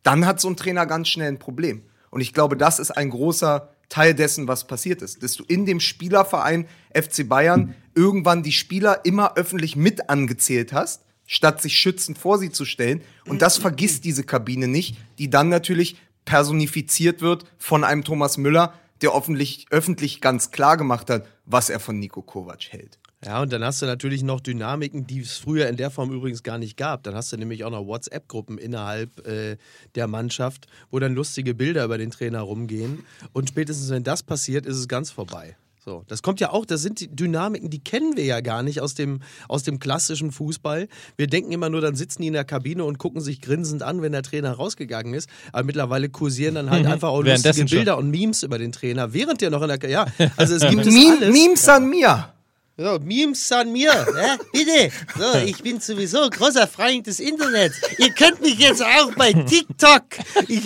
dann hat so ein Trainer ganz schnell ein Problem. Und ich glaube, das ist ein großer Teil dessen, was passiert ist. Dass du in dem Spielerverein FC Bayern irgendwann die Spieler immer öffentlich mit angezählt hast, statt sich schützend vor sie zu stellen. Und das vergisst diese Kabine nicht, die dann natürlich personifiziert wird von einem Thomas Müller, der öffentlich, öffentlich ganz klar gemacht hat, was er von Nico Kovac hält. Ja, und dann hast du natürlich noch Dynamiken, die es früher in der Form übrigens gar nicht gab. Dann hast du nämlich auch noch WhatsApp-Gruppen innerhalb äh, der Mannschaft, wo dann lustige Bilder über den Trainer rumgehen. Und spätestens, wenn das passiert, ist es ganz vorbei. So, das kommt ja auch, das sind die Dynamiken, die kennen wir ja gar nicht aus dem, aus dem klassischen Fußball. Wir denken immer nur, dann sitzen die in der Kabine und gucken sich grinsend an, wenn der Trainer rausgegangen ist. Aber mittlerweile kursieren dann halt einfach auch lustige Währenddessen schon. Bilder und Memes über den Trainer, während der noch in der, ja, also es *laughs* gibt es Meme, alles. Memes an mir. So, Memes an mir, ja, bitte. So, ich bin sowieso großer Freund des Internets. Ihr könnt mich jetzt auch bei TikTok. Ich,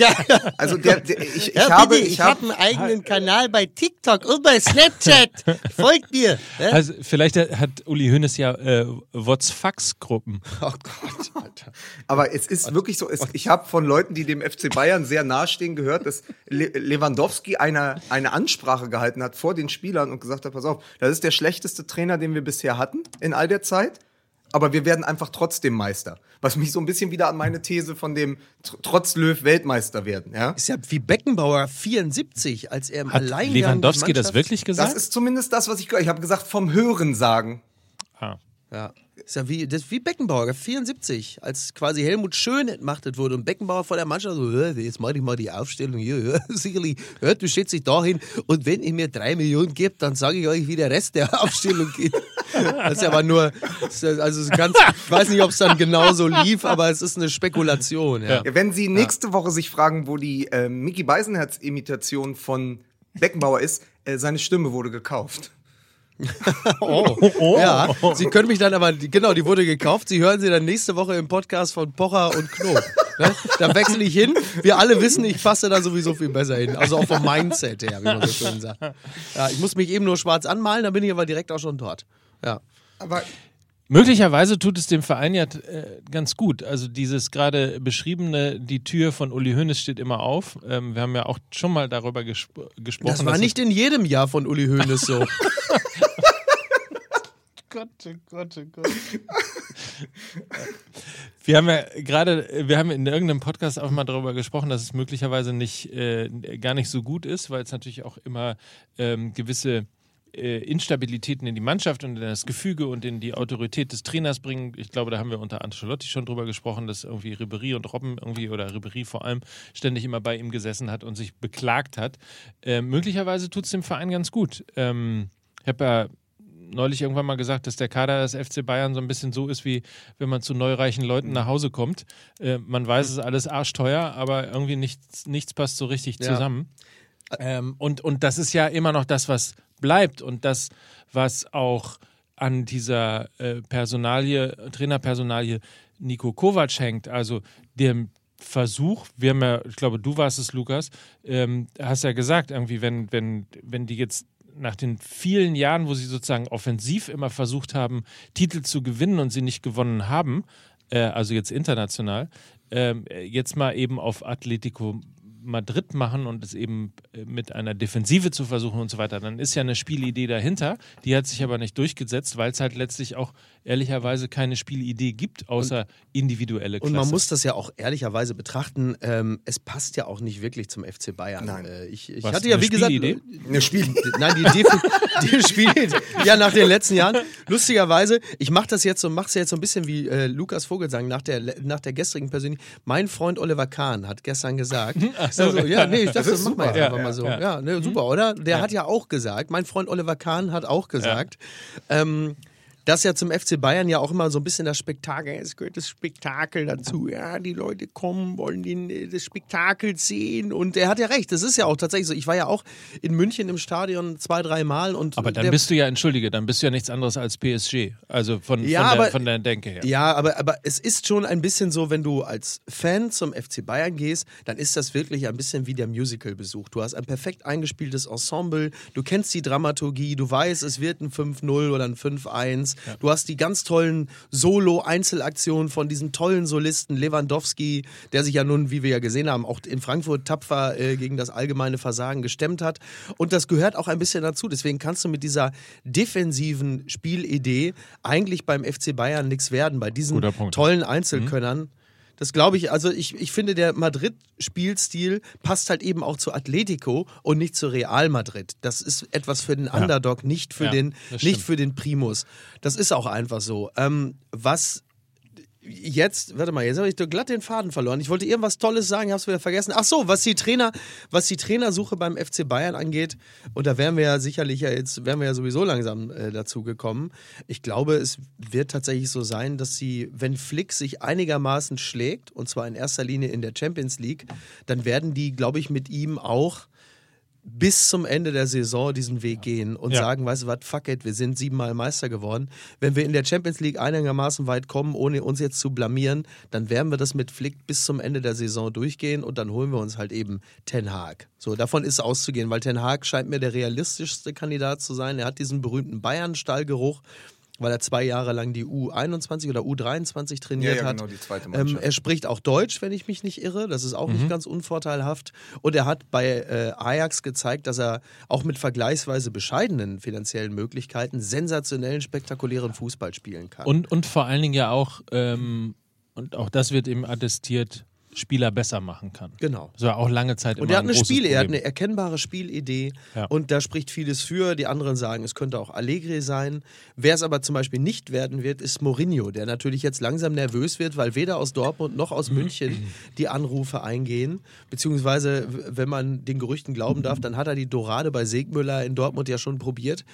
Also der, der, ich, ich ja, habe, bitte, ich ich habe einen eigenen Kanal bei TikTok und bei Snapchat. Folgt mir. Ja? Also vielleicht hat Uli Hoeneß ja äh, WhatsApp-Gruppen. Oh Gott, Alter. Aber es ist wirklich so, es, ich habe von Leuten, die dem FC Bayern sehr nahestehen, gehört, dass Le Lewandowski eine, eine Ansprache gehalten hat vor den Spielern und gesagt hat, pass auf, das ist der schlechteste Trainer, den wir bisher hatten in all der Zeit. Aber wir werden einfach trotzdem Meister. Was mich so ein bisschen wieder an meine These von dem tr- trotz Löw Weltmeister werden. Ja? Ist ja wie Beckenbauer 74, als er im Hat Alleingang Lewandowski das wirklich gesagt? Das ist zumindest das, was ich gehört Ich habe gesagt, vom Hören sagen. ah. Ja. Ist ja wie, das wie Beckenbauer, 74, als quasi Helmut Schön entmachtet wurde und Beckenbauer vor der Mannschaft so, "Hör, jetzt mache ich mal die Aufstellung hier, *laughs* sicherlich, hört, du stellst dich da hin und wenn ihr mir drei Millionen gebt, dann sage ich euch, wie der Rest der *laughs* Aufstellung geht. Das ist ja aber nur, also ganz, ich weiß nicht, ob es dann genauso lief, aber es ist eine Spekulation. Ja. Ja, wenn Sie nächste Woche sich fragen, wo die äh, Mickey Beisenherz-Imitation von Beckenbauer ist, äh, seine Stimme wurde gekauft. *laughs* Oh. Ja, Sie können mich dann aber, genau, die wurde gekauft. Sie hören sie dann nächste Woche im Podcast von Pocher und Knob. Ne? Da wechsle ich hin. Wir alle wissen, ich passe da sowieso viel besser hin. Also auch vom Mindset her, wie man so schön sagt. Ja, ich muss mich eben nur schwarz anmalen, dann bin ich aber direkt auch schon dort. Ja. Aber Möglicherweise tut es dem Verein ja äh, ganz gut. Also dieses gerade beschriebene, die Tür von Uli Hoeneß steht immer auf. Ähm, wir haben ja auch schon mal darüber gesp gesprochen. Das war nicht in jedem Jahr von Uli Hoeneß so. *laughs* Gott, oh Gott, oh Gott. *laughs* Wir haben ja gerade, wir haben in irgendeinem Podcast auch mal darüber gesprochen, dass es möglicherweise nicht äh, gar nicht so gut ist, weil es natürlich auch immer ähm, gewisse äh, Instabilitäten in die Mannschaft und in das Gefüge und in die Autorität des Trainers bringen. Ich glaube, da haben wir unter Ancelotti schon drüber gesprochen, dass irgendwie Ribery und Robben irgendwie oder Ribery vor allem ständig immer bei ihm gesessen hat und sich beklagt hat. Äh, möglicherweise tut es dem Verein ganz gut. Ähm, ich habe ja neulich irgendwann mal gesagt, dass der Kader des FC Bayern so ein bisschen so ist, wie wenn man zu neureichen Leuten nach Hause kommt. Äh, man weiß, es ist alles arschteuer, aber irgendwie nichts, nichts passt so richtig Ja. zusammen. Ähm, und, und das ist ja immer noch das, was bleibt und das, was auch an dieser äh, Personalie, Trainerpersonalie Nico Kovac hängt, also dem Versuch, wir haben ja, ich glaube, du warst es, Lukas, ähm, hast ja gesagt, irgendwie, wenn, wenn, wenn die jetzt nach den vielen Jahren, wo sie sozusagen offensiv immer versucht haben, Titel zu gewinnen und sie nicht gewonnen haben, äh, also jetzt international, ähm, jetzt mal eben auf Atletico Madrid machen und es eben äh, mit einer Defensive zu versuchen und so weiter, dann ist ja eine Spielidee dahinter. Die hat sich aber nicht durchgesetzt, weil es halt letztlich auch ehrlicherweise keine Spielidee gibt, außer individuelle Klasse. Und man muss das ja auch ehrlicherweise betrachten, ähm, es passt ja auch nicht wirklich zum FC Bayern. Nein. Äh, ich ich Was, hatte ja, wie gesagt, Spielidee? eine Spiel. Nein, die, Defi *laughs* die Spielidee. Ja, nach den letzten Jahren. Lustigerweise, ich mache das jetzt so, mach's jetzt so ein bisschen wie äh, Lukas Vogelsang nach der, nach der gestrigen Persönlichkeit. Mein Freund Oliver Kahn hat gestern gesagt. *laughs* so, also, ja, nee, ich dachte, Das das, machen wir jetzt einfach Ja, mal so. ja, Ja, ne, super, oder? Der hat ja auch gesagt, mein Freund Oliver Kahn hat auch gesagt, ähm, dass ja zum FC Bayern ja auch immer so ein bisschen das Spektakel, es gehört das Spektakel dazu. Ja, die Leute kommen, wollen den, äh, das Spektakel sehen. Und er hat ja recht, das ist ja auch tatsächlich so. Ich war ja auch in München im Stadion zwei, drei Mal. Und aber dann bist du ja, entschuldige, dann bist du ja nichts anderes als PSG. Also von, Ja, von, der, aber- von der Denke her. Ja, aber, aber es ist schon ein bisschen so, wenn du als Fan zum FC Bayern gehst, dann ist das wirklich ein bisschen wie der Musical-Besuch. Du hast ein perfekt eingespieltes Ensemble, du kennst die Dramaturgie, du weißt, es wird ein 5-0 oder ein 5-1. Du hast die ganz tollen Solo-Einzelaktionen von diesen tollen Solisten Lewandowski, der sich ja nun, wie wir ja gesehen haben, auch in Frankfurt tapfer äh, gegen das allgemeine Versagen gestemmt hat. Und das gehört auch ein bisschen dazu. Deswegen kannst du mit dieser defensiven Spielidee eigentlich beim FC Bayern nichts werden. Bei diesen tollen Einzelkönnern. Das glaube ich, also ich, ich finde, der Madrid-Spielstil passt halt eben auch zu Atletico und nicht zu Real Madrid. Das ist etwas für den Underdog, nicht für, den, nicht für den Primus. Das ist auch einfach so. Ähm, was jetzt, warte mal, jetzt habe ich doch glatt den Faden verloren. Ich wollte irgendwas Tolles sagen, ich habe es wieder vergessen. Ach so, was die Trainer, was die Trainersuche beim FC Bayern angeht, und da wären wir ja sicherlich ja jetzt, wären wir ja sowieso langsam äh, dazu gekommen. Ich glaube, es wird tatsächlich so sein, dass sie, wenn Flick sich einigermaßen schlägt, und zwar in erster Linie in der Champions League, dann werden die, glaube ich, mit ihm auch bis zum Ende der Saison diesen Weg gehen und Ja. sagen, weißt du was, fuck it, wir sind siebenmal Meister geworden. Wenn wir in der Champions League einigermaßen weit kommen, ohne uns jetzt zu blamieren, dann werden wir das mit Flick bis zum Ende der Saison durchgehen und dann holen wir uns halt eben Ten Hag. So, davon ist auszugehen, weil Ten Hag scheint mir der realistischste Kandidat zu sein. Er hat diesen berühmten Bayern-Stallgeruch, weil er zwei Jahre lang die U21 oder U23 trainiert Ja, ja, hat. genau, die zweite ähm, Mannschaft. er spricht auch Deutsch, wenn ich mich nicht irre. Das ist auch nicht ganz unvorteilhaft. Und er hat bei äh, Ajax gezeigt, dass er auch mit vergleichsweise bescheidenen finanziellen Möglichkeiten sensationellen, spektakulären Fußball spielen kann. Und, und vor allen Dingen ja auch, ähm, und auch das wird eben attestiert, Spieler besser machen kann. Genau. Das war auch lange Zeit immer Und er hat ein eine großes Spiel, er hat eine erkennbare Spielidee Ja. und da spricht vieles für. Die anderen sagen, es könnte auch Allegri sein. Wer es aber zum Beispiel nicht werden wird, ist Mourinho, der natürlich jetzt langsam nervös wird, weil weder aus Dortmund noch aus München *clears throat* die Anrufe eingehen. Beziehungsweise, wenn man den Gerüchten glauben darf, dann hat er die Dorade bei Segmüller in Dortmund ja schon probiert.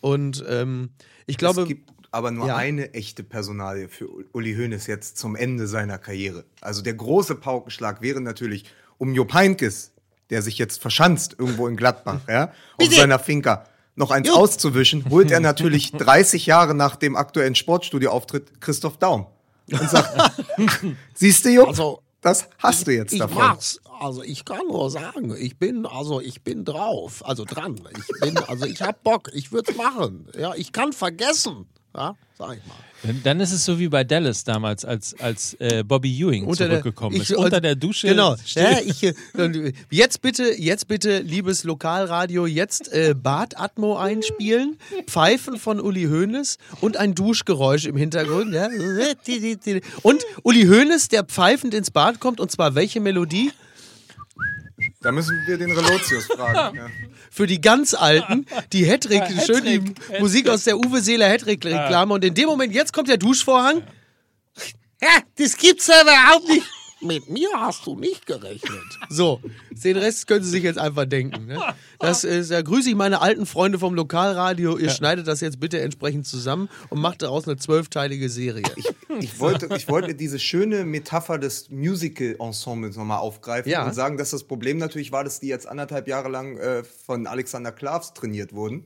Und ähm, ich glaube, es gibt aber nur Ja. eine echte Personalie für Uli Hoeneß jetzt zum Ende seiner Karriere. Also der große Paukenschlag wäre natürlich um Jupp Heynckes, der sich jetzt verschanzt irgendwo in Gladbach, ja, auf seiner Finca, noch eins auszuwischen, holt er natürlich *laughs* 30 Jahre nach dem aktuellen Sportstudio-Auftritt Christoph Daum und sagt, *laughs* siehst du, Jupp, Also, das hast du jetzt ich davon. mach's. Also ich kann nur sagen, ich bin, also ich bin drauf, also dran. Ich bin, also ich hab Bock, ich würd's machen. Ja, ich kann vergessen. Ja, sag ich mal. Dann ist es so wie bei Dallas damals, als, als äh, Bobby Ewing Unter der- zurückgekommen ich- ist. Unter der Dusche. Genau. Ja, ich, äh, jetzt bitte, jetzt bitte, liebes Lokalradio, jetzt äh, Badatmo einspielen, Pfeifen von Uli Hoeneß und ein Duschgeräusch im Hintergrund. Ja. Und Uli Hoeneß, der pfeifend ins Bad kommt, und zwar welche Melodie? Da müssen wir den Relotius fragen. *laughs* Ja. Für die ganz Alten, die Hedrick, Ja, schön die Hedrick, Musik aus der Uwe Seeler Hedrick-Reklame. Und in dem Moment, jetzt kommt der Duschvorhang. Ja, das gibt's aber überhaupt nicht. Mit mir hast du nicht gerechnet. *laughs* So, den Rest können Sie sich jetzt einfach denken. Ne? Das ist, da grüße ich meine alten Freunde vom Lokalradio. Ihr schneidet das jetzt bitte entsprechend zusammen und macht daraus eine zwölfteilige Serie. Ich wollte, ich wollte diese schöne Metapher des Musical-Ensembles nochmal aufgreifen Ja. und sagen, dass das Problem natürlich war, dass die jetzt anderthalb Jahre lang äh, von Alexander Klavs trainiert wurden.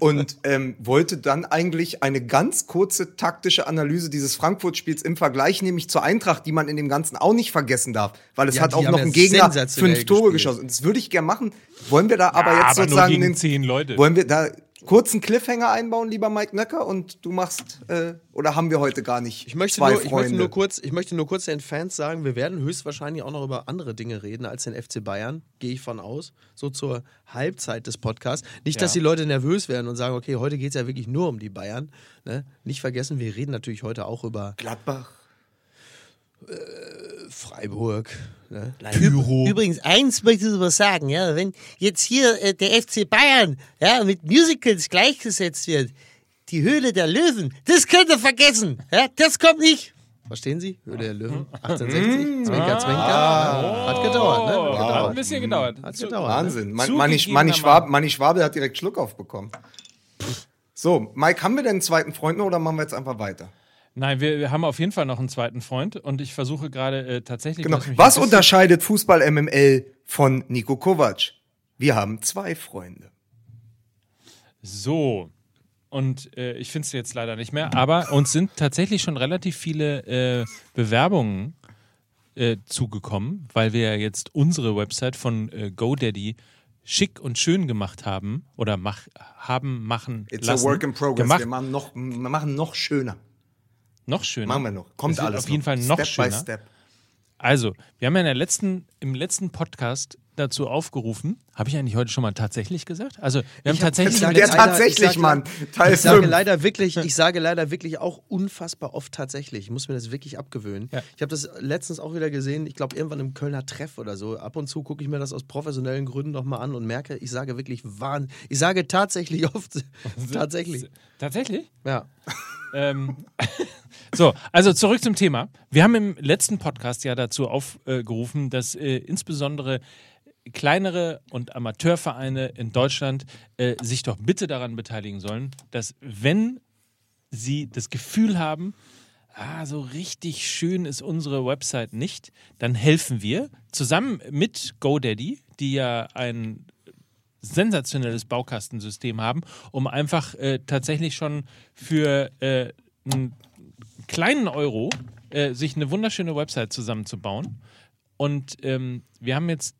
Und ähm, wollte dann eigentlich eine ganz kurze taktische Analyse dieses Frankfurt-Spiels im Vergleich, nämlich zur Eintracht, die man in dem Ganzen auch nicht vergessen darf, weil es Ja, hat auch noch ein Gegner fünf Tore gespielt. geschossen. Und das würde ich gerne machen. Wollen wir da aber Ja, jetzt aber nur sozusagen gegen den, zehn Leute. Wollen wir da kurzen Cliffhanger einbauen, lieber Mike Nöcker, und du machst äh, oder haben wir heute gar nicht Ich möchte, zwei nur, ich, möchte nur kurz, ich möchte nur kurz den Fans sagen, wir werden höchstwahrscheinlich auch noch über andere Dinge reden als den FC Bayern, gehe ich von aus, so zur Halbzeit des Podcasts. Nicht, dass Ja. die Leute nervös werden und sagen, okay, heute geht es ja wirklich nur um die Bayern. Ne? Nicht vergessen, wir reden natürlich heute auch über Gladbach. Freiburg. Ne? Üb- Übrigens, eins möchte ich aber sagen, ja, wenn jetzt hier äh, der FC Bayern ja, mit Musicals gleichgesetzt wird, die Höhle der Löwen, das könnt ihr vergessen. Ja, das kommt nicht. Verstehen Sie? Höhle der Löwen, 1860, Zwinker, Zwinker. Hat gedauert, ne? Hat Hat ein bisschen gedauert. Hat gedauert. Wahnsinn. Man, Zugegebener Manni, Manni, Mann. Schwab, Manni Schwabel hat direkt Schluck aufbekommen. So, Mike, haben wir denn einen zweiten Freund noch oder machen wir jetzt einfach weiter? Nein, wir, wir haben auf jeden Fall noch einen zweiten Freund und ich versuche gerade äh, tatsächlich. Genau. Was unterscheidet Fußball MML von Nico Kovac? Wir haben zwei Freunde. So. Und äh, ich finde es jetzt leider nicht mehr, aber uns sind tatsächlich schon relativ viele äh, Bewerbungen äh, zugekommen, weil wir ja jetzt unsere Website von äh, GoDaddy schick und schön gemacht haben oder mach, haben machen It's lassen. a work in progress. Gemacht, Wir machen noch, wir machen noch schöner. Noch schöner. Machen wir noch. Kommt Es wird alles auf jeden noch. Fall noch Step schöner. by Step. Also, wir haben ja in der letzten, im letzten Podcast dazu aufgerufen. Habe ich eigentlich heute schon mal tatsächlich gesagt? Also, wir haben tatsächlich. Ich sage Der leider- tatsächlich, ich sage- Mann. Teil Ich sage leider wirklich, ich sage leider wirklich auch unfassbar oft tatsächlich. Ich muss mir das wirklich abgewöhnen. Ja. Ich habe das letztens auch wieder gesehen, ich glaube irgendwann im Kölner Treff oder so. Ab und zu gucke ich mir das aus professionellen Gründen nochmal an und merke, ich sage wirklich Wahnsinn. Ich sage tatsächlich oft, *laughs* tatsächlich. Tatsächlich? Ja. Ähm, *laughs* so, also zurück zum Thema. Wir haben im letzten Podcast ja dazu aufgerufen, dass äh, insbesondere kleinere und Amateurvereine in Deutschland äh, sich doch bitte daran beteiligen sollen, dass wenn sie das Gefühl haben, ah, so richtig schön ist unsere Website nicht, dann helfen wir zusammen mit GoDaddy, die ja ein sensationelles Baukastensystem haben, um einfach äh, tatsächlich schon für äh, einen kleinen Euro äh, sich eine wunderschöne Website zusammenzubauen. Und ähm, wir haben jetzt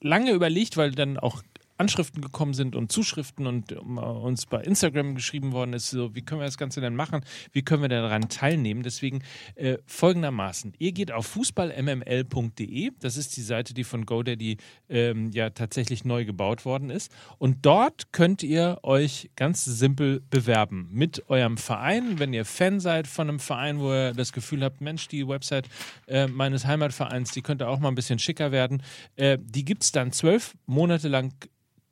lange überlegt, weil dann auch Anschriften gekommen sind und Zuschriften und ähm, uns bei Instagram geschrieben worden ist, so, wie können wir das Ganze denn machen? Wie können wir daran teilnehmen? Deswegen äh, folgendermaßen. Ihr geht auf fußballmml.de, das ist die Seite, die von GoDaddy ähm, ja tatsächlich neu gebaut worden ist. Und dort könnt ihr euch ganz simpel bewerben mit eurem Verein. Wenn ihr Fan seid von einem Verein, wo ihr das Gefühl habt, Mensch, die Website äh, meines Heimatvereins, die könnte auch mal ein bisschen schicker werden. Äh, die gibt es dann zwölf Monate lang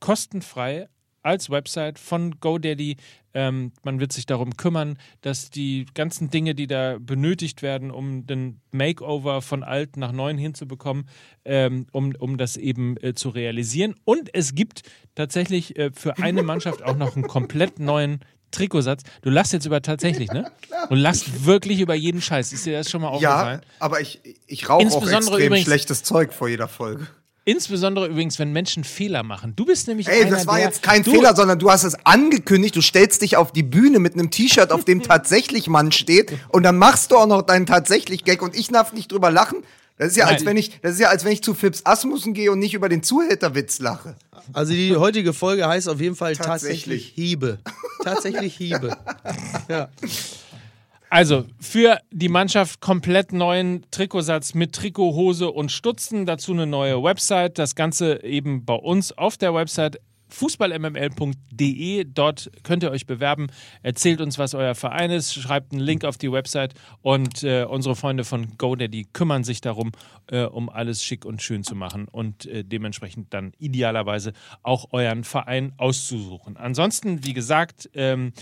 kostenfrei als Website von GoDaddy. Ähm, man wird sich darum kümmern, dass die ganzen Dinge, die da benötigt werden, um den Makeover von alt nach neuen hinzubekommen, ähm, um, um das eben äh, zu realisieren. Und es gibt tatsächlich äh, für eine Mannschaft auch noch einen komplett neuen Trikotsatz. Du lachst jetzt über tatsächlich, ne? Du lachst wirklich über jeden Scheiß. Ist dir das schon mal aufgefallen? Ja, aber ich, ich rauche auch extrem übrigens- schlechtes Zeug vor jeder Folge. Insbesondere übrigens, wenn Menschen Fehler machen. Du bist nämlich Ey, einer, das war der, jetzt kein du, Fehler, sondern du hast es angekündigt. Du stellst dich auf die Bühne mit einem T-Shirt, auf dem *laughs* tatsächlich Mann steht. Und dann machst du auch noch deinen tatsächlich Gag und ich darf nicht drüber lachen. Das ist ja, als wenn ich, das ist ja, als wenn ich zu Fips Asmussen gehe und nicht über den Zuhälterwitz lache. Also die heutige Folge heißt auf jeden Fall tatsächlich, Tatsächlich. Hiebe. Tatsächlich Hiebe. *laughs* Ja. Also für die Mannschaft komplett neuen Trikotsatz mit Trikot, Hose und Stutzen. Dazu eine neue Website. Das Ganze eben bei uns auf der Website fußballmml.de. Dort könnt ihr euch bewerben. Erzählt uns, was euer Verein ist. Schreibt einen Link auf die Website und äh, unsere Freunde von GoDaddy kümmern sich darum, äh, um alles schick und schön zu machen und äh, dementsprechend dann idealerweise auch euren Verein auszusuchen. Ansonsten, wie gesagt, ähm,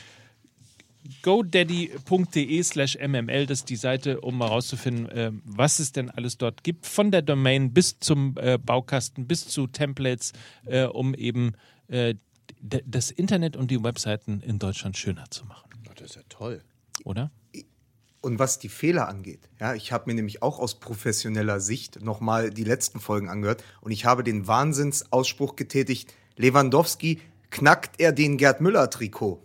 godaddy.de slash mml, das ist die Seite, um mal rauszufinden, äh, was es denn alles dort gibt, von der Domain bis zum äh, Baukasten, bis zu Templates, äh, um eben das Internet und die Webseiten in Deutschland schöner zu machen, Das ist ja toll. oder? Und was die Fehler angeht, ja, ich habe mir nämlich auch aus professioneller Sicht nochmal die letzten Folgen angehört und ich habe den Wahnsinnsausspruch getätigt, Lewandowski knackt er den Gerd Müller-Trikot.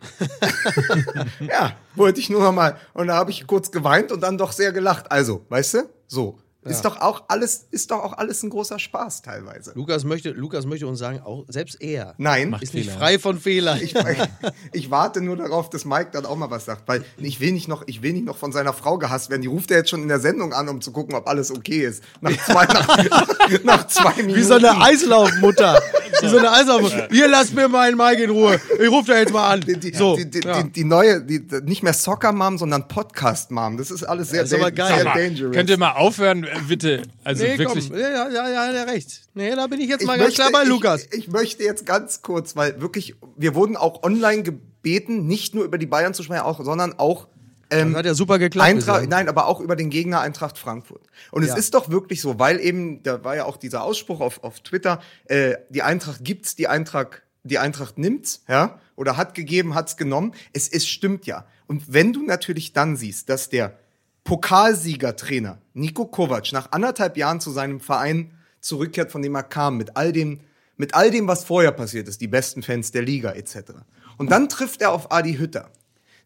*laughs* ja, wollte ich nur noch mal. Und da habe ich kurz geweint und dann doch sehr gelacht. Also, weißt du? So. Ist doch auch alles, ist doch auch alles ein großer Spaß teilweise. Lukas möchte, Lukas möchte uns sagen, auch selbst er Nein, ist nicht Fehler. frei von Fehlern. ich, *laughs* ich warte nur darauf, dass Mike dann auch mal was sagt, weil ich will nicht noch, ich will nicht noch von seiner Frau gehasst werden. Die ruft er jetzt schon in der Sendung an, um zu gucken, ob alles okay ist. Nach zwei, *laughs* nach, nach zwei Minuten. Wie so eine Eislaufmutter. So eine Eislaufmutter. Hier, lasst mir meinen Mike in Ruhe. Ich rufe da jetzt mal an. die, die, so, die, die, ja. die, die neue, die, nicht mehr Soccer Mom, sondern Podcast Mom. Das ist alles sehr, Das ist aber geil. sehr dangerous. Könnt ihr mal aufhören, bitte? Also nee, wirklich. komm. Ja, ja, ja, ja, ja, recht. Nee, da bin ich jetzt Ich mal ganz möchte- klar bei Lukas. Ich, ich möchte jetzt ganz kurz, weil wirklich, wir wurden auch online gebeten, nicht nur über die Bayern zu sprechen, auch, sondern auch ähm, hat ja super geklappt. Eintracht, bisher. nein, aber auch über den Gegner Eintracht Frankfurt. Und Ja. es ist doch wirklich so, weil eben, da war ja auch dieser Ausspruch auf, auf Twitter, äh, die Eintracht gibt's, die Eintracht, die Eintracht nimmt's, ja, oder hat gegeben, hat's genommen. Es, es stimmt ja. Und wenn du natürlich dann siehst, dass der Pokalsiegertrainer Nico Kovac nach anderthalb Jahren zu seinem Verein zurückkehrt, von dem er kam, mit all dem, mit all dem, was vorher passiert ist, die besten Fans der Liga etc. Und dann trifft er auf Adi Hütter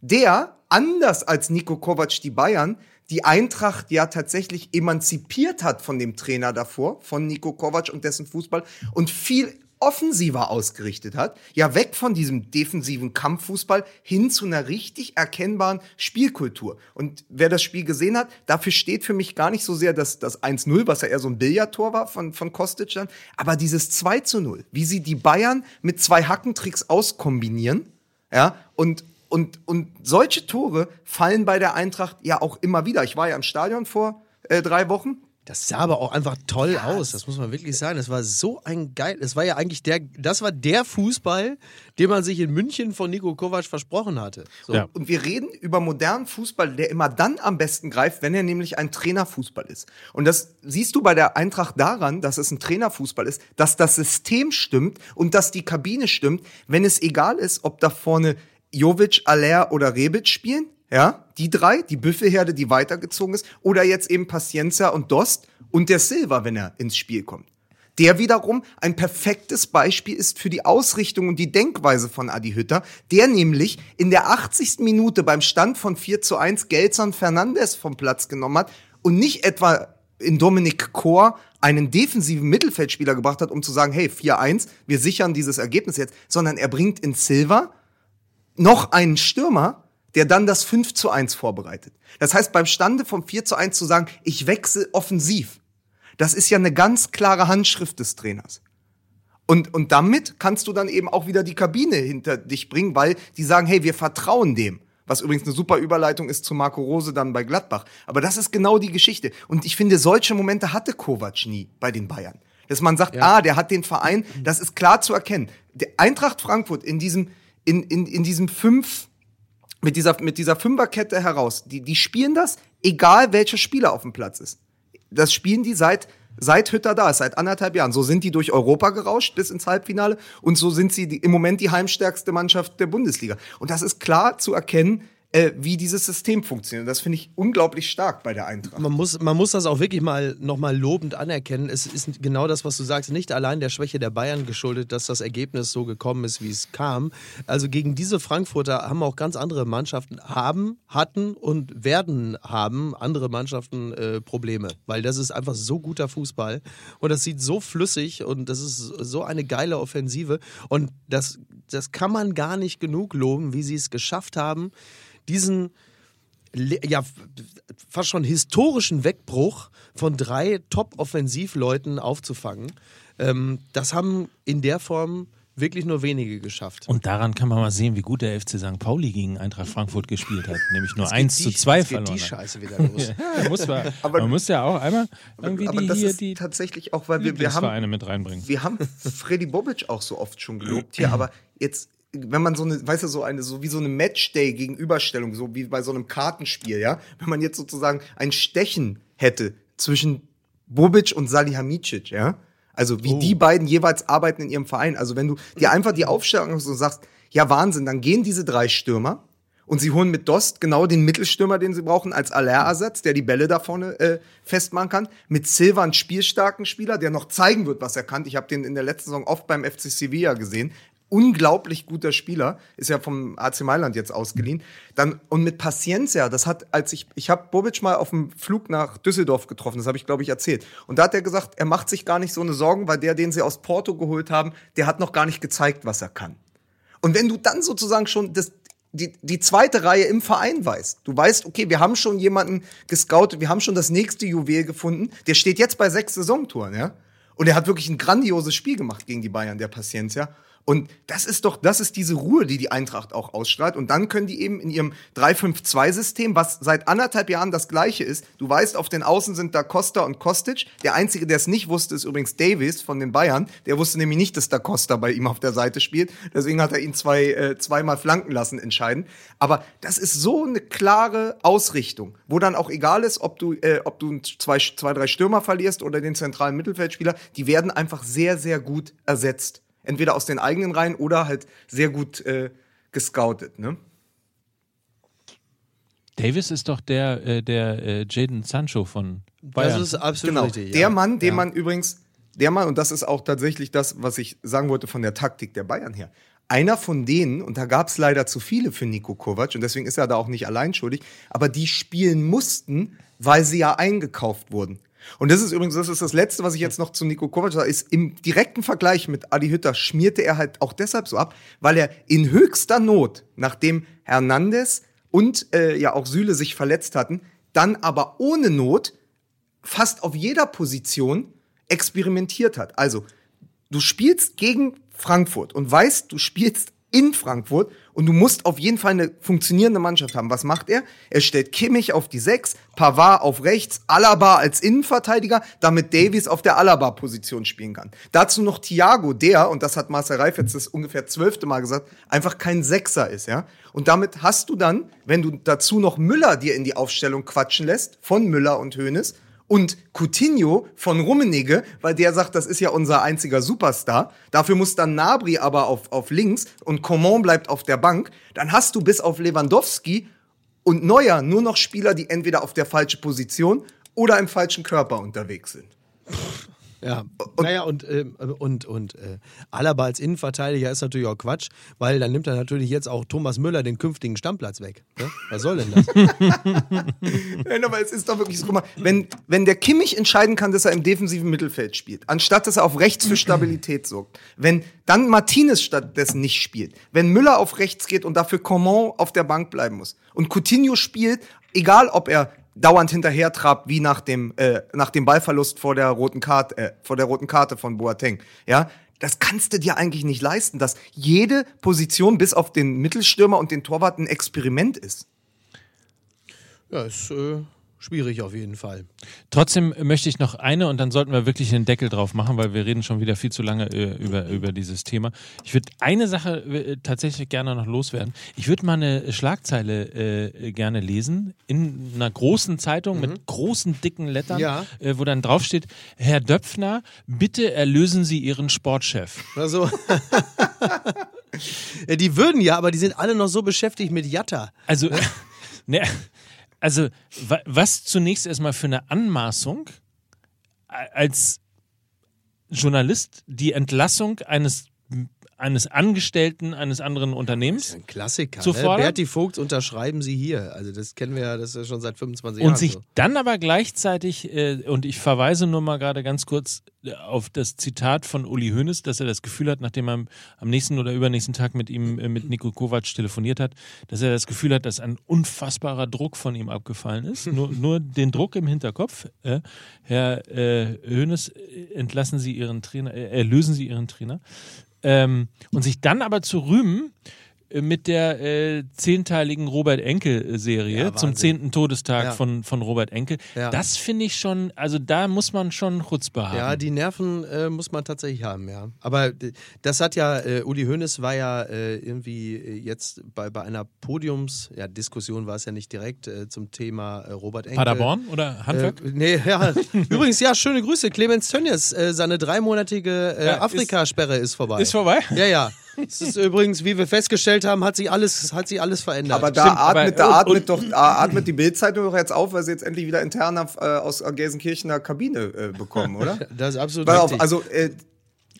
der, anders als Nico Kovac die Bayern, die Eintracht ja tatsächlich emanzipiert hat von dem Trainer davor, von Nico Kovac und dessen Fußball und viel offensiver ausgerichtet hat, ja weg von diesem defensiven Kampffußball hin zu einer richtig erkennbaren Spielkultur. Und wer das Spiel gesehen hat, dafür steht für mich gar nicht so sehr das, das 1-0, was ja eher so ein Billardtor war von, von Kostic dann, aber dieses 2 zu 0, wie sie die Bayern mit zwei Hackentricks auskombinieren, ja, und, und, und solche Tore fallen bei der Eintracht ja auch immer wieder. Ich war ja im Stadion vor äh, drei Wochen. Das sah aber auch einfach toll aus, das muss man wirklich sagen. Das war so ein geil, das war ja eigentlich der, das war der Fußball, den man sich in München von Nico Kovac versprochen hatte. So. Ja. Und wir reden über modernen Fußball, der immer dann am besten greift, wenn er nämlich ein Trainerfußball ist. Und das siehst du bei der Eintracht daran, dass es ein Trainerfußball ist, dass das System stimmt und dass die Kabine stimmt, wenn es egal ist, ob da vorne Jovic, Aller oder Rebic spielen. Ja, die drei, die Büffelherde, die weitergezogen ist, oder jetzt eben Paciencia und Dost und der Silva, wenn er ins Spiel kommt. Der wiederum ein perfektes Beispiel ist für die Ausrichtung und die Denkweise von Adi Hütter, der nämlich in der 80. Minute beim Stand von 4 zu 1 Gelson Fernandes vom Platz genommen hat und nicht etwa in Dominik Kor einen defensiven Mittelfeldspieler gebracht hat, um zu sagen, hey, 4-1, wir sichern dieses Ergebnis jetzt, sondern er bringt in Silva noch einen Stürmer, der dann das 5 zu 1 vorbereitet. Das heißt, beim Stande vom 4 zu 1 zu sagen, ich wechsle offensiv, das ist ja eine ganz klare Handschrift des Trainers. Und, und damit kannst du dann eben auch wieder die Kabine hinter dich bringen, weil die sagen, hey, wir vertrauen dem. Was übrigens eine super Überleitung ist zu Marco Rose dann bei Gladbach. Aber das ist genau die Geschichte. Und ich finde, solche Momente hatte Kovac nie bei den Bayern. Dass man sagt, ah, der hat den Verein, das ist klar zu erkennen. Der Eintracht Frankfurt in diesem, in, in, in diesem fünf, mit dieser, mit dieser Fünferkette heraus, die, die spielen das, egal welcher Spieler auf dem Platz ist. Das spielen die seit, seit Hütter da ist, seit anderthalb Jahren. So sind die durch Europa gerauscht bis ins Halbfinale und so sind sie die, im Moment die heimstärkste Mannschaft der Bundesliga. Und das ist klar zu erkennen, äh, wie dieses System funktioniert. Das finde ich unglaublich stark bei der Eintracht. Man muss, man muss das auch wirklich mal nochmal lobend anerkennen. Es ist genau das, was du sagst, nicht allein der Schwäche der Bayern geschuldet, dass das Ergebnis so gekommen ist, wie es kam. Also gegen diese Frankfurter haben auch ganz andere Mannschaften haben, hatten und werden haben andere Mannschaften äh, Probleme, weil das ist einfach so guter Fußball und das sieht so flüssig und das ist so eine geile Offensive und das, das kann man gar nicht genug loben, wie sie es geschafft haben, diesen ja, fast schon historischen Wegbruch von drei Top-Offensivleuten aufzufangen. Ähm, das haben in der Form wirklich nur wenige geschafft. Und daran kann man mal sehen, wie gut der FC St. Pauli gegen Eintracht Frankfurt gespielt hat. Nämlich nur *laughs* Jetzt 1 geht zu die- 2 jetzt geht verloren. die. Scheiße wieder los. *laughs* Ja, muss man, *laughs* Aber- man muss ja auch einmal irgendwie aber die, das hier ist die tatsächlich auch, weil wir, wir haben mit reinbringen. wir haben Freddy Bobic auch so oft schon gelobt hier, *clears throat* aber jetzt, wenn man so eine, weißt du, so eine, so wie so eine Matchday-Gegenüberstellung, so wie bei so einem Kartenspiel, ja, wenn man jetzt sozusagen ein Stechen hätte zwischen Bobic und Salihamidzic, ja, also wie die beiden jeweils arbeiten in ihrem Verein, also wenn du dir einfach die Aufstellung hast und sagst, ja Wahnsinn, dann gehen diese drei Stürmer und sie holen mit Dost genau den Mittelstürmer, den sie brauchen, als Allerersatz, der die Bälle da vorne äh, festmachen kann. Mit Silva einen spielstarken Spieler, der noch zeigen wird, was er kann. Ich habe den in der letzten Saison oft beim FC Sevilla gesehen. Unglaublich guter Spieler, ist ja vom AC Mailand jetzt ausgeliehen. Dann und mit Paciencia, das hat als ich ich habe Bobic mal auf dem Flug nach Düsseldorf getroffen, das habe ich glaube ich erzählt. Und da hat er gesagt, er macht sich gar nicht so eine Sorgen, weil der, den sie aus Porto geholt haben, der hat noch gar nicht gezeigt, was er kann. Und wenn du dann sozusagen schon das, die, die zweite Reihe im Verein weißt, du weißt, okay, wir haben schon jemanden gescoutet, wir haben schon das nächste Juwel gefunden, der steht jetzt bei sechs Saisontoren, ja? Und er hat wirklich ein grandioses Spiel gemacht gegen die Bayern, der Paciencia. Und das ist doch, das ist diese Ruhe, die die Eintracht auch ausstrahlt. Und dann können die eben in ihrem 3-5-2-System, was seit anderthalb Jahren das gleiche ist, du weißt, auf den Außen sind da Costa und Kostic. Der Einzige, der es nicht wusste, ist übrigens Davis von den Bayern. Der wusste nämlich nicht, dass da Costa bei ihm auf der Seite spielt. Deswegen hat er ihn zwei, äh, zweimal flanken lassen entscheiden. Aber das ist so eine klare Ausrichtung, wo dann auch egal ist, ob du, äh, ob du zwei, zwei, drei Stürmer verlierst oder den zentralen Mittelfeldspieler, die werden einfach sehr, sehr gut ersetzt. Entweder aus den eigenen Reihen oder halt sehr gut äh, gescoutet. Ne? Davis ist doch der, äh, der äh, Jaden Sancho von Bayern. Das ist absolut Genau. richtig. Der ja. Mann, den ja. man übrigens, der Mann, und das ist auch tatsächlich das, was ich sagen wollte von der Taktik der Bayern her. Einer von denen, und da gab es leider zu viele für Nico Kovac, und deswegen ist er da auch nicht allein schuldig, aber die spielen mussten, weil sie ja eingekauft wurden. Und das ist übrigens, das ist das Letzte, was ich jetzt noch zu Nico Kovac sage, ist im direkten Vergleich mit Adi Hütter schmierte er halt auch deshalb so ab, weil er in höchster Not, nachdem Hernandez und äh, ja auch Süle sich verletzt hatten, dann aber ohne Not fast auf jeder Position experimentiert hat. Also, du spielst gegen Frankfurt und weißt, du spielst in Frankfurt und du musst auf jeden Fall eine funktionierende Mannschaft haben. Was macht er? Er stellt Kimmich auf die 6, Pavard auf rechts, Alaba als Innenverteidiger, damit Davies auf der Alaba-Position spielen kann. Dazu noch Thiago, der, und das hat Marcel Reif jetzt das ungefähr zwölfte Mal gesagt, einfach kein Sechser ist, ja. Und damit hast du dann, wenn du dazu noch Müller dir in die Aufstellung quatschen lässt, von Müller und Hoeneß, und Coutinho von Rummenigge, weil der sagt, das ist ja unser einziger Superstar. Dafür muss dann Nabri aber auf, auf links und Coman bleibt auf der Bank. Dann hast du bis auf Lewandowski und Neuer nur noch Spieler, die entweder auf der falschen Position oder im falschen Körper unterwegs sind. Ja, naja, und, ähm, und, und äh, Alaba als Innenverteidiger ist natürlich auch Quatsch, weil dann nimmt er natürlich jetzt auch Thomas Müller den künftigen Stammplatz weg. Ne? Was soll denn das? *laughs* Nein, aber es ist doch wirklich so, guck mal, wenn, wenn der Kimmich entscheiden kann, dass er im defensiven Mittelfeld spielt, anstatt dass er auf rechts für Stabilität sorgt, wenn dann Martinez stattdessen nicht spielt, wenn Müller auf rechts geht und dafür Coman auf der Bank bleiben muss und Coutinho spielt, egal ob er dauernd hinterher trabt, wie nach dem, äh, nach dem Ballverlust vor der roten Karte, äh, vor der roten Karte von Boateng, ja, das kannst du dir eigentlich nicht leisten, dass jede Position bis auf den Mittelstürmer und den Torwart ein Experiment ist. Ja, ist äh, schwierig auf jeden Fall. Trotzdem möchte ich noch eine und dann sollten wir wirklich den Deckel drauf machen, weil wir reden schon wieder viel zu lange äh, über, über dieses Thema. Ich würde eine Sache äh, tatsächlich gerne noch loswerden. Ich würde mal eine Schlagzeile äh, gerne lesen in einer großen Zeitung mit großen, dicken Lettern, Ja. äh, wo dann draufsteht, Herr Döpfner, bitte erlösen Sie Ihren Sportchef. Also, *laughs* die würden ja, aber die sind alle noch so beschäftigt mit Jatta. Also, ne, *laughs* also wa- was zunächst erstmal für eine Anmaßung als Journalist die Entlassung eines eines Angestellten eines anderen Unternehmens Ein Klassiker. Zu ne? Berti Vogt unterschreiben Sie hier. Also das kennen wir ja, das ist schon seit 25 und Jahren sich so. dann aber gleichzeitig, äh, und ich verweise nur mal gerade ganz kurz äh, auf das Zitat von Uli Hoeneß, dass er das Gefühl hat, nachdem er am nächsten oder übernächsten Tag mit ihm, äh, mit Nico Kovac telefoniert hat, dass er das Gefühl hat, dass ein unfassbarer Druck von ihm abgefallen ist. nur, *laughs* nur den Druck im Hinterkopf. Äh, Herr äh, Hoeneß, äh, entlassen Sie Ihren Trainer, äh, erlösen Sie Ihren Trainer. Ähm, und sich dann aber zu rühmen mit der äh, zehnteiligen Robert Enkel-Serie Ja, zum zehnten Todestag Ja. von, von Robert Enkel. Ja. Das finde ich schon, also da muss man schon Chutzpe haben. Ja, die Nerven äh, muss man tatsächlich haben, ja. Aber äh, das hat ja, äh, Uli Hoeneß war ja äh, irgendwie äh, jetzt bei, bei einer Podiums, ja, Diskussion war es ja nicht direkt äh, zum Thema äh, Robert Enkel. Paderborn oder Handwerk? Äh, nee, ja. *laughs* Übrigens, ja, schöne Grüße. Clemens Tönnies, äh, seine dreimonatige äh, Ja, ist- Afrikasperre ist vorbei. ist vorbei? Ja, ja. Es ist übrigens, wie wir festgestellt haben, hat sich alles, hat sich alles verändert. Aber da Stimmt, aber- atmet, da und- atmet doch da atmet die Bildzeitung doch jetzt auf, weil sie jetzt endlich wieder interner äh, aus Gelsenkirchener Kabine äh, bekommen, oder? *laughs* das ist absolut Pass auf, richtig. also äh,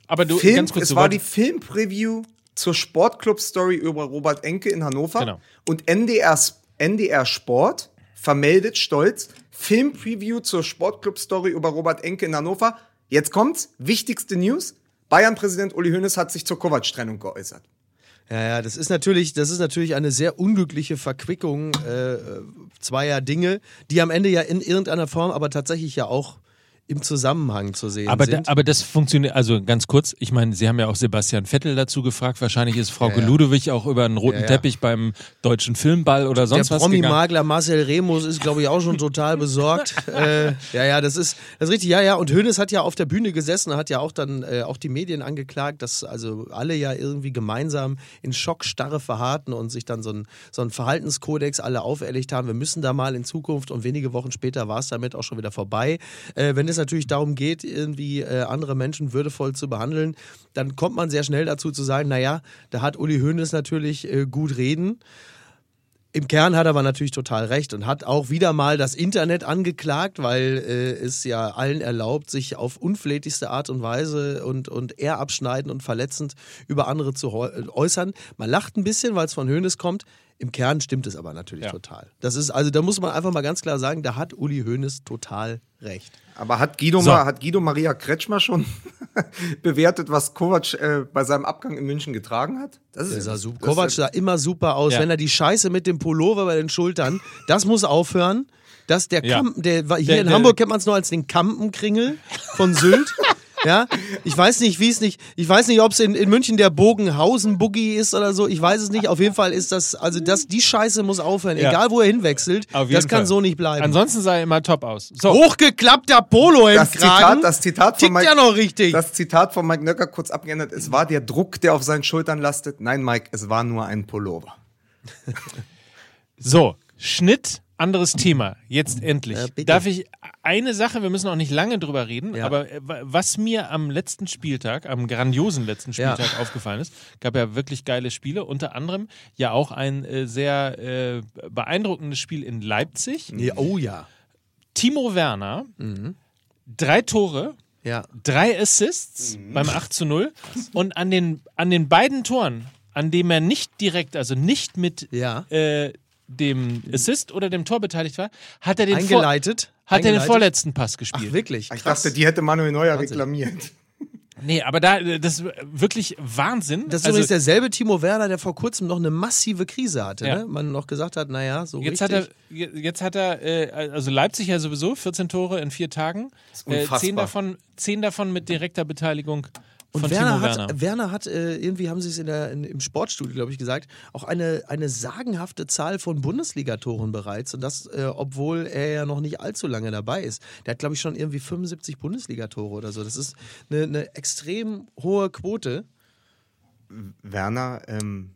Aber du, Film, ganz kurz, es du war die Filmpreview zur Sportclub-Story über Robert Enke in Hannover. Genau. Und NDR, NDR Sport vermeldet stolz Filmpreview zur Sportclub-Story über Robert Enke in Hannover. Jetzt kommt's, wichtigste News. Bayern-Präsident Uli Hoeneß hat sich zur Kovac-Trennung geäußert. Ja, ja, das ist natürlich, das ist natürlich eine sehr unglückliche Verquickung äh, zweier Dinge, die am Ende ja in irgendeiner Form aber tatsächlich ja auch im Zusammenhang zu sehen aber, da, sind. aber das funktioniert, also ganz kurz, ich meine, Sie haben ja auch Sebastian Vettel dazu gefragt, wahrscheinlich ist Frau Ja, ja. Ludewig auch über einen roten Ja, ja. Teppich beim deutschen Filmball oder der sonst was gegangen. Promi-Makler Marcel Remus ist, glaube ich, auch schon total besorgt. *laughs* äh, ja, ja, das ist, das ist richtig. Ja, ja. Und Hoeneß hat ja auf der Bühne gesessen, hat ja auch dann äh, auch die Medien angeklagt, dass also alle ja irgendwie gemeinsam in Schockstarre verharrten und sich dann so ein, so ein Verhaltenskodex alle auferlegt haben. Wir müssen da mal in Zukunft und wenige Wochen später war es damit auch schon wieder vorbei. Äh, wenn es natürlich darum geht, irgendwie äh, andere Menschen würdevoll zu behandeln, dann kommt man sehr schnell dazu zu sagen, naja, da hat Uli Hoeneß natürlich äh, gut reden. Im Kern hat er aber natürlich total recht und hat auch wieder mal das Internet angeklagt, weil äh, es ja allen erlaubt, sich auf unflätigste Art und Weise und, und eher abschneiden und verletzend über andere zu äh, äußern. Man lacht ein bisschen, weil es von Hoeneß kommt. Im Kern stimmt es aber natürlich Ja. total. Das ist, also da muss man einfach mal ganz klar sagen, da hat Uli Hoeneß total recht. Aber hat Guido, So. Ma, hat Guido Maria Kretschmer schon *laughs* bewertet, was Kovac äh, bei seinem Abgang in München getragen hat? Das sah das super. ist- Kovac sah immer super aus. Ja. Wenn er die Scheiße mit dem Pullover bei den Schultern, das muss aufhören. Das, der Ja. Kampen, der, war- hier Der- in der- Hamburg kennt man es nur als den Kampenkringel von Sylt. *laughs* Ja, ich weiß nicht, wie es nicht, ich weiß nicht, ob es in, in München der Bogenhausen-Boogie ist oder so, ich weiß es nicht. Auf jeden Fall ist das, also das, die Scheiße muss aufhören, Ja. egal wo er hinwechselt. Auf jeden Das kann Fall. so nicht bleiben. Ansonsten sah er immer top aus. So, Hochgeklappter Polo im das Kragen. Zitat, das Zitat von Mike, ja noch richtig. das Zitat von Mike Nöcker kurz abgeändert. Es war der Druck, der auf seinen Schultern lastet. Nein, Mike, es war nur ein Pullover. so, Schnitt, anderes Thema. Jetzt endlich. Ja, bitte. Darf ich eine Sache, wir müssen auch nicht lange drüber reden, Ja. aber äh, wa- was mir am letzten Spieltag, am grandiosen letzten Ja. Spieltag aufgefallen ist, gab ja wirklich geile Spiele, unter anderem ja auch ein äh, sehr äh, beeindruckendes Spiel in Leipzig. Ja, oh ja. Timo Werner, Mhm. drei Tore, Ja. drei Assists beim 8 zu 0 und an den, an den beiden Toren, an dem er nicht direkt, also nicht mit Ja. äh, dem Assist oder dem Tor beteiligt war, hat er den, Vor Eingeleitet. hat er den Eingeleitet. vorletzten Pass gespielt. Ach, wirklich? Ich Krass. dachte, die hätte Manuel Neuer Wahnsinn. reklamiert. *laughs* Nee, aber da, das ist wirklich Wahnsinn. Das ist also, übrigens derselbe Timo Werner, der vor kurzem noch eine massive Krise hatte. Ja. Ne? Man noch gesagt hat, naja, so Jetzt richtig. hat er, je- jetzt hat er, äh, also Leipzig ja sowieso 14 Tore in vier Tagen. ist Äh, unfassbar. zehn, davon, zehn davon mit direkter Beteiligung und von Werner Timo hat, Werner. Werner hat äh, irgendwie haben sie es in der, in, im Sportstudio, glaube ich, gesagt, auch eine, eine sagenhafte Zahl von Bundesligatoren bereits. Und das, äh, obwohl er ja noch nicht allzu lange dabei ist. Der hat, glaube ich, schon irgendwie 75 Bundesligatore oder so. Das ist eine, eine extrem hohe Quote. Werner, ähm,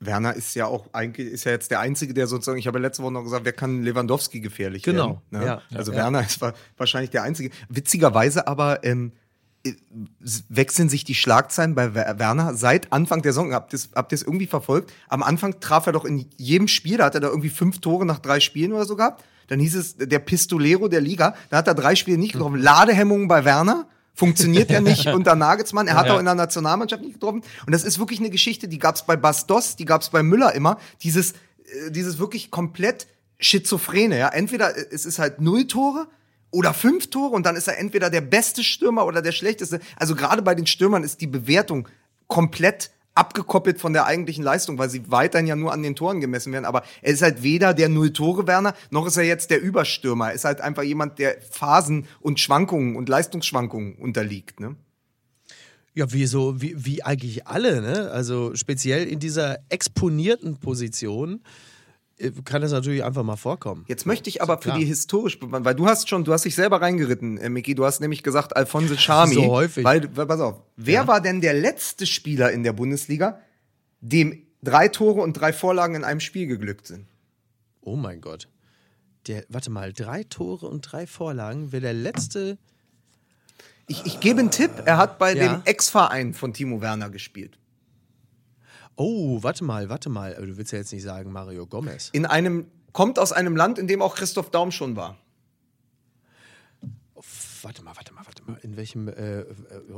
Werner ist ja auch eigentlich ist ja jetzt der Einzige, der sozusagen, ich habe ja letzte Woche noch gesagt, wer kann Lewandowski gefährlich Genau, werden? Ne? ja, also ja. Werner ist wa- wahrscheinlich der Einzige. Witzigerweise aber ähm, äh, wechseln sich die Schlagzeilen bei Wer- Werner seit Anfang der Saison. Habt ihr habt es irgendwie verfolgt? Am Anfang traf er doch in jedem Spiel, da hat er da irgendwie fünf Tore nach drei Spielen oder so gehabt. Dann hieß es, der Pistolero der Liga, da hat er drei Spiele nicht getroffen. Ladehemmungen bei Werner. Funktioniert ja nicht *laughs* unter Nagelsmann. Er hat Ja. auch in der Nationalmannschaft nicht getroffen. Und das ist wirklich eine Geschichte, die gab es bei Bastos, die gab es bei Müller immer. Dieses, äh, dieses wirklich komplett Schizophrene. Ja? Entweder äh, es ist halt null Tore oder fünf Tore und dann ist er entweder der beste Stürmer oder der schlechteste. Also gerade bei den Stürmern ist die Bewertung komplett abgekoppelt von der eigentlichen Leistung, weil sie weiterhin ja nur an den Toren gemessen werden. Aber er ist halt weder der Null-Tore-Werner, noch ist er jetzt der Überstürmer. Er ist halt einfach jemand, der Phasen und Schwankungen und Leistungsschwankungen unterliegt. Ne? Ja, wie so, wie, wie eigentlich alle, ne? Also speziell in dieser exponierten Position kann das natürlich einfach mal vorkommen. Jetzt möchte ich aber für klar. die historisch, weil du hast schon, du hast dich selber reingeritten, äh, Miki, du hast nämlich gesagt Alphonse Charmi. So häufig. Weil, weil, pass auf, wer war denn der letzte Spieler in der Bundesliga, dem drei Tore und drei Vorlagen in einem Spiel geglückt sind? Oh mein Gott. Der, warte mal, drei Tore und drei Vorlagen wäre der letzte. Ich, ich gebe einen Tipp, er hat bei Ja. dem Ex-Verein von Timo Werner gespielt. Oh, warte mal, warte mal. Du willst ja jetzt nicht sagen Mario Gomez. In einem, kommt aus einem Land, in dem auch Christoph Daum schon war. Warte mal, warte mal, warte mal. In welchem äh, äh,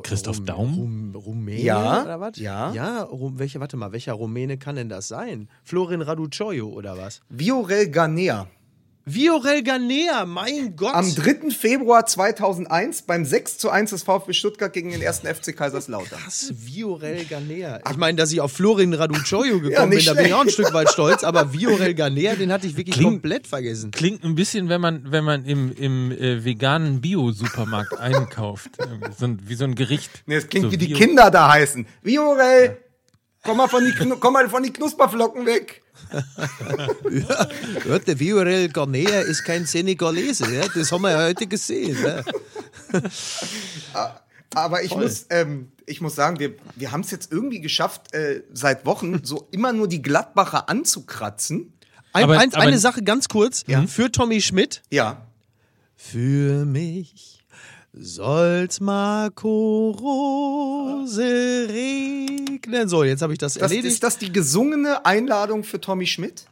Christoph Daum? Rum, Rumäne Ja, oder was? ja. Ja, Rum, welche, warte mal, welcher Rumäne kann denn das sein? Florin Raducioio oder was? Viorel Ganea. Viorel Ganea, mein Gott. Am 3. Februar 2001 beim 6 zu 1 des VfB Stuttgart gegen den ersten FC Kaiserslautern. Was? Viorel Ganea. Ich meine, dass ich auf Florin Raducioio gekommen Ja, bin, nicht da bin ich auch ein schlecht. Stück weit stolz, aber Viorel Ganea, den hatte ich wirklich Klingt- komplett vergessen. Klingt ein bisschen, wenn man, wenn man im, im äh, veganen Bio-Supermarkt einkauft. Irgendwie so ein, wie so ein Gericht. Nee, es klingt so wie die Bio- Kinder da heißen. Viorel, komm mal von die, komm mal von die Knusperflocken weg. Ja, der Viorel Ganea ist kein Senegalese, ja? das haben wir ja heute gesehen. Ja? Aber ich muss, ähm, ich muss sagen, wir, wir haben es jetzt irgendwie geschafft, äh, seit Wochen so immer nur die Gladbacher anzukratzen. Ein, Aber- eins, aber- eine Sache ganz kurz für Tommy Schmidt. Ja. Für mich soll's Marco Rose regnen. So, jetzt habe ich das, Das, erledigt. ist das die gesungene Einladung für Tommy Schmidt?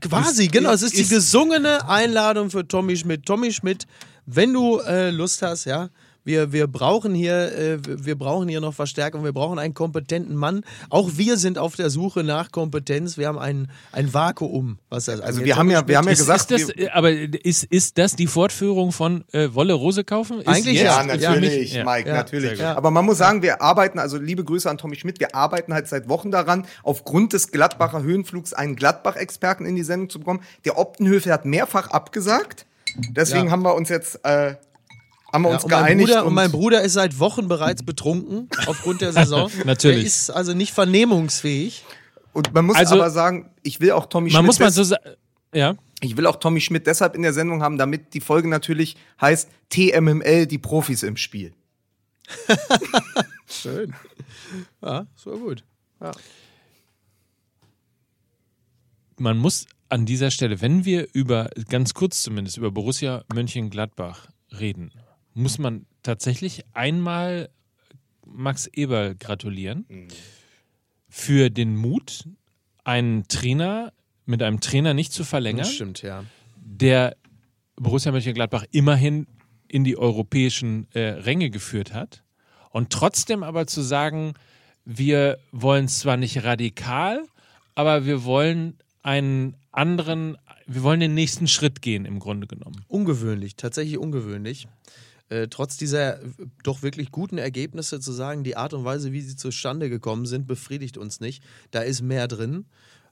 Quasi, genau. Es ist die ist- gesungene Einladung für Tommy Schmidt. Tommy Schmidt, wenn du äh, Lust hast, ja. Wir, wir, brauchen hier, äh, wir brauchen hier noch Verstärkung, wir brauchen einen kompetenten Mann. Auch wir sind auf der Suche nach Kompetenz. Wir haben ein, ein Vakuum, was das Also wir haben ja, wir haben ja gesagt, ist das, wir, äh, aber ist, ist das die Fortführung von äh, Wolle Rose kaufen? Ist Eigentlich jetzt ja, Ja, natürlich, mich- ja. Mike, Ja, natürlich. gut. Aber man muss sagen, wir arbeiten, also liebe Grüße an Tommy Schmidt, wir arbeiten halt seit Wochen daran, aufgrund des Gladbacher Höhenflugs einen Gladbach-Experten in die Sendung zu bekommen. Der Optenhöfe hat mehrfach abgesagt. Deswegen Ja. haben wir uns jetzt, äh, haben wir Ja, uns und, mein geeinigt. Bruder, und mein Bruder ist seit Wochen bereits betrunken aufgrund der *laughs* Saison. *laughs* Natürlich. Der ist also nicht vernehmungsfähig. und man muss Also- aber sagen, ich will auch Tommy Man Schmidt muss mal so sagen. Ja. Ich will auch Tommy Schmidt deshalb in der Sendung haben, damit die Folge natürlich heißt TMML, die Profis im Spiel. *laughs* Schön. Ja, so gut. man muss an dieser Stelle, wenn wir über, ganz kurz zumindest, über Borussia Mönchengladbach reden, muss man tatsächlich einmal Max Eberl gratulieren für den Mut, einen Trainer mit einem Trainer nicht zu verlängern, Das stimmt, ja. der Borussia Mönchengladbach immerhin in die europäischen äh, Ränge geführt hat und trotzdem aber zu sagen, wir wollen zwar nicht radikal, aber wir wollen einen anderen, wir wollen den nächsten Schritt gehen im Grunde genommen. Ungewöhnlich, tatsächlich ungewöhnlich. Äh, trotz dieser äh, doch wirklich guten Ergebnisse zu sagen, die Art und Weise, wie sie zustande gekommen sind, befriedigt uns nicht. Da ist mehr drin.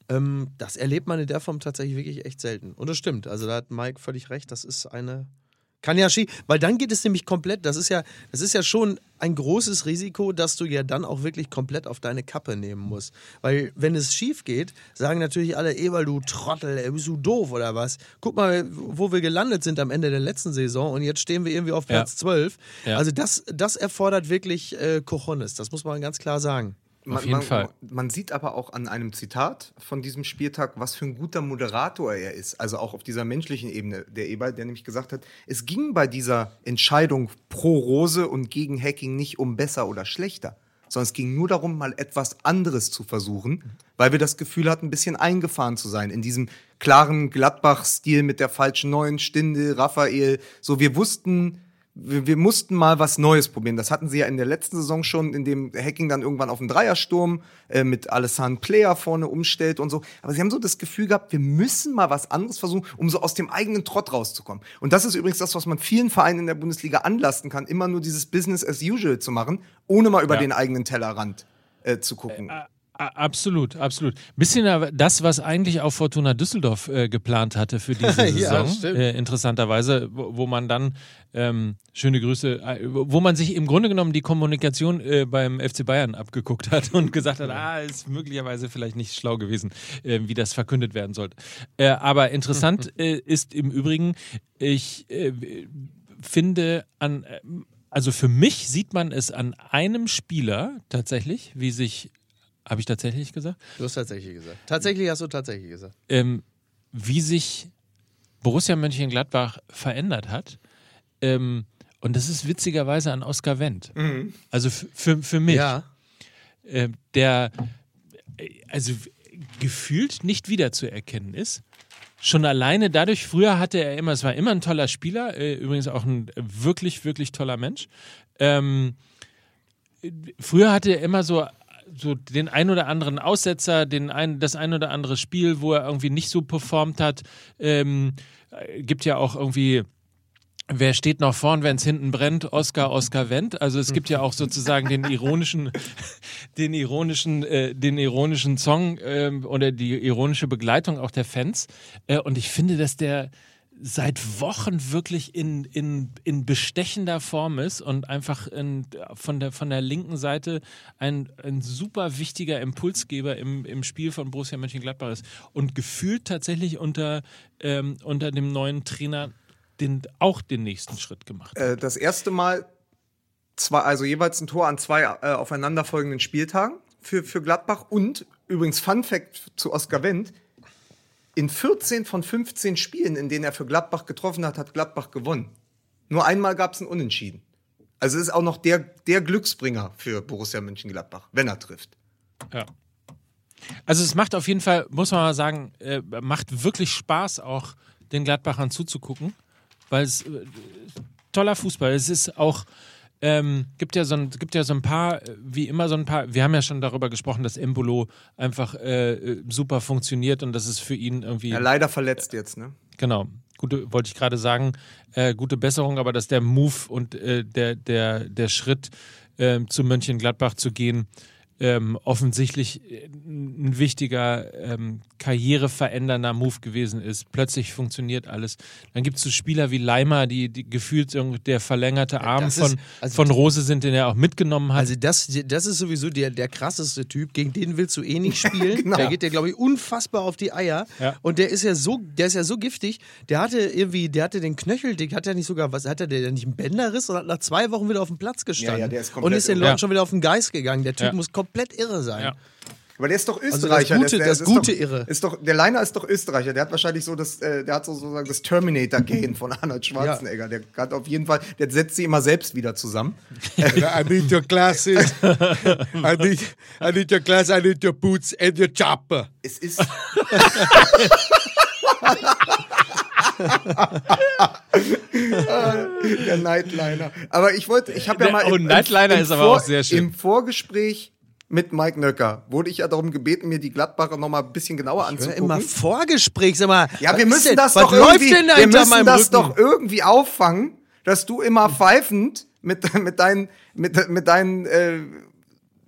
Ähm, das erlebt man in der Form tatsächlich wirklich echt selten. Und das stimmt. Also da hat Mike völlig recht. Das ist eine. Kann ja schief, weil dann geht es nämlich komplett. Das ist ja, das ist ja schon ein großes Risiko, dass du ja dann auch wirklich komplett auf deine Kappe nehmen musst. Weil wenn es schief geht, sagen natürlich alle, Eberl, du Trottel, ey, bist du doof oder was? Guck mal, wo wir gelandet sind am Ende der letzten Saison und jetzt stehen wir irgendwie auf Platz Ja. 12. Ja. Also das, das erfordert wirklich äh, Cojones, das muss man ganz klar sagen. Man, jeden man, Fall. Man sieht aber auch an einem Zitat von diesem Spieltag, was für ein guter Moderator er ist. Also auch auf dieser menschlichen Ebene. Der Eber, der nämlich gesagt hat, es ging bei dieser Entscheidung pro Rose und gegen Hacking nicht um besser oder schlechter, sondern es ging nur darum, mal etwas anderes zu versuchen, weil wir das Gefühl hatten, ein bisschen eingefahren zu sein in diesem klaren Gladbach-Stil mit der falschen neuen Stinde, Raphael. So, wir wussten, wir, wir mussten mal was Neues probieren. Das hatten sie ja in der letzten Saison schon, in dem Hacking dann irgendwann auf den Dreiersturm äh, mit Alessandro Player vorne umstellt und so. Aber sie haben so das Gefühl gehabt, wir müssen mal was anderes versuchen, um so aus dem eigenen Trott rauszukommen. Und das ist übrigens das, was man vielen Vereinen in der Bundesliga anlasten kann, immer nur dieses Business as usual zu machen, ohne mal über Ja. den eigenen Tellerrand äh, zu gucken. A- Absolut, absolut. Bisschen das, was eigentlich auch Fortuna Düsseldorf äh, geplant hatte für diese *laughs* Ja, Saison, stimmt. äh, interessanterweise, wo, wo man dann ähm, schöne Grüße, äh, wo man sich im Grunde genommen die Kommunikation äh, beim FC Bayern abgeguckt hat *laughs* und gesagt hat, ah, ist möglicherweise vielleicht nicht schlau gewesen, äh, wie das verkündet werden sollte. Äh, aber interessant *laughs* äh, ist im Übrigen, ich finde an also für mich sieht man es an einem Spieler tatsächlich, wie sich habe ich tatsächlich gesagt? Du hast tatsächlich gesagt. Tatsächlich hast du tatsächlich gesagt. ähm, wie sich Borussia Mönchengladbach verändert hat. Ähm, und das ist witzigerweise an Oskar Wendt. Also f- für, für mich, Ja. äh, der also gefühlt nicht wiederzuerkennen ist. Schon alleine dadurch, früher hatte er immer, es war immer ein toller Spieler, äh, übrigens auch ein wirklich, wirklich toller Mensch. Ähm, früher hatte er immer so, so den ein oder anderen Aussetzer, den ein, das ein oder andere Spiel, wo er irgendwie nicht so performt hat. Ähm, äh, gibt ja auch irgendwie. Wer steht noch vorn, wenn es hinten brennt? Oscar, Oscar Wendt. Also es gibt ja auch sozusagen den ironischen, *laughs* den ironischen, äh, den ironischen Song ähm, oder die ironische Begleitung auch der Fans. Äh, und ich finde, dass der seit Wochen wirklich in, in, in bestechender Form ist und einfach in, von, der, von der linken Seite ein, ein super wichtiger Impulsgeber im, im Spiel von Borussia Mönchengladbach ist und gefühlt tatsächlich unter, ähm, unter dem neuen Trainer den, auch den nächsten Schritt gemacht. Äh, das erste Mal zwei, also jeweils ein Tor an zwei äh, aufeinanderfolgenden Spieltagen für, für Gladbach und übrigens Fun Fact zu Oskar Wendt. In 14 von 15 Spielen, in denen er für Gladbach getroffen hat, hat Gladbach gewonnen. Nur einmal gab es ein Unentschieden. Also ist auch noch der, der Glücksbringer für Borussia Mönchengladbach, wenn er trifft. Ja. Also es macht auf jeden Fall, muss man mal sagen, äh, macht wirklich Spaß, auch den Gladbachern zuzugucken, weil es äh, toller Fußball. Es ist auch ähm, gibt ja so ein gibt ja so ein paar äh, wie immer so ein paar. Wir haben ja schon darüber gesprochen, dass Embolo einfach äh, äh, super funktioniert und dass es für ihn irgendwie Ja, leider verletzt jetzt, ne? Genau. Gute, wollte ich gerade sagen, äh, gute Besserung, aber dass der Move und äh, der, der, der Schritt ähm, zu Mönchengladbach zu gehen, ähm, offensichtlich äh, ein wichtiger ähm, karriereverändernder Move gewesen ist. Plötzlich funktioniert alles. Dann gibt es so Spieler wie Leimer, die, die gefühlt der verlängerte Arm das von, ist- also von Rose sind, den er auch mitgenommen hat. Also das, das ist sowieso der, der krasseste Typ, gegen den willst du eh nicht *laughs* spielen. Genau. Der geht dir, glaube ich, unfassbar auf die Eier. Ja. Und der ist ja so, der ist ja so giftig. Der hatte irgendwie, der hatte den Knöcheldick, hat er nicht sogar, was hat er der nicht einen Bänderriss und hat nach zwei Wochen wieder auf dem Platz gestanden. Ja, ja, der ist und ist den. Leuten Ja. schon wieder auf den Geist gegangen. Der Typ Ja. muss komplett irre sein. Ja. Aber der ist doch das Österreicher. Gute- der, das ist Gute doch, Irre. Ist doch, der Leiner ist doch Österreicher. Der hat wahrscheinlich so das, äh, der hat so sozusagen das Terminator-Gen von Arnold Schwarzenegger. Der hat auf jeden Fall, der setzt sie immer selbst wieder zusammen. *laughs* I need your glasses. I need, I need your glasses, I need your boots and your chopper. Es ist. *laughs* der Nightliner. Aber ich wollte, ich habe ja Der- mal. oh, Nightliner ist aber auch sehr schön. Im Vorgespräch mit Mike Nöcker wurde ich ja darum gebeten, mir die Gladbacher noch mal ein bisschen genauer Hör anzugucken. immer Vorgespräch, sag mal. Ja, wir müssen das was doch irgendwie, wir müssen das Rücken? doch irgendwie auffangen, dass du immer pfeifend mit, mit deinen, mit, mit deinen äh,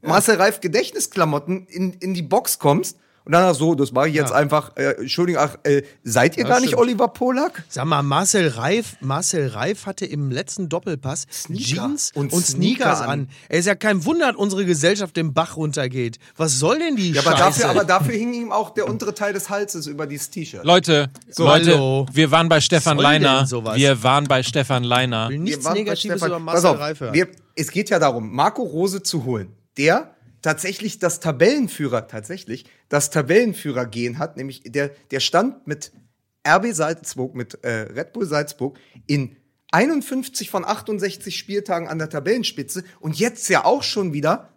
Marcel Reif Gedächtnisklamotten in, in die Box kommst und dann so, das mache ich jetzt einfach, äh, Entschuldigung, ach, äh, seid ihr Ja, gar nicht stimmt. Oliver Polak? Sag mal, Marcel Reif, Marcel Reif hatte im letzten Doppelpass Sneaker Jeans und und, Sneaker Sneakers an. an. Es ist ja kein Wunder, dass unsere Gesellschaft den Bach runtergeht. Was soll denn die Ja, aber Scheiße? dafür, aber dafür hing ihm auch der untere Teil des Halses über dieses T-Shirt. Leute, Leute, hallo. wir waren bei Stefan soll Leiner. sowas? Wir waren bei Stefan Leiner. will Wir nichts waren bei Negatives Stefan- über Marcel auf, Reif hören. wir, es geht ja darum, Marco Rose zu holen. Der tatsächlich das Tabellenführer, tatsächlich das Tabellenführer-Gen hat, nämlich der, der stand mit RB Salzburg, mit äh, Red Bull Salzburg in 51 von 68 Spieltagen an der Tabellenspitze und jetzt ja auch schon wieder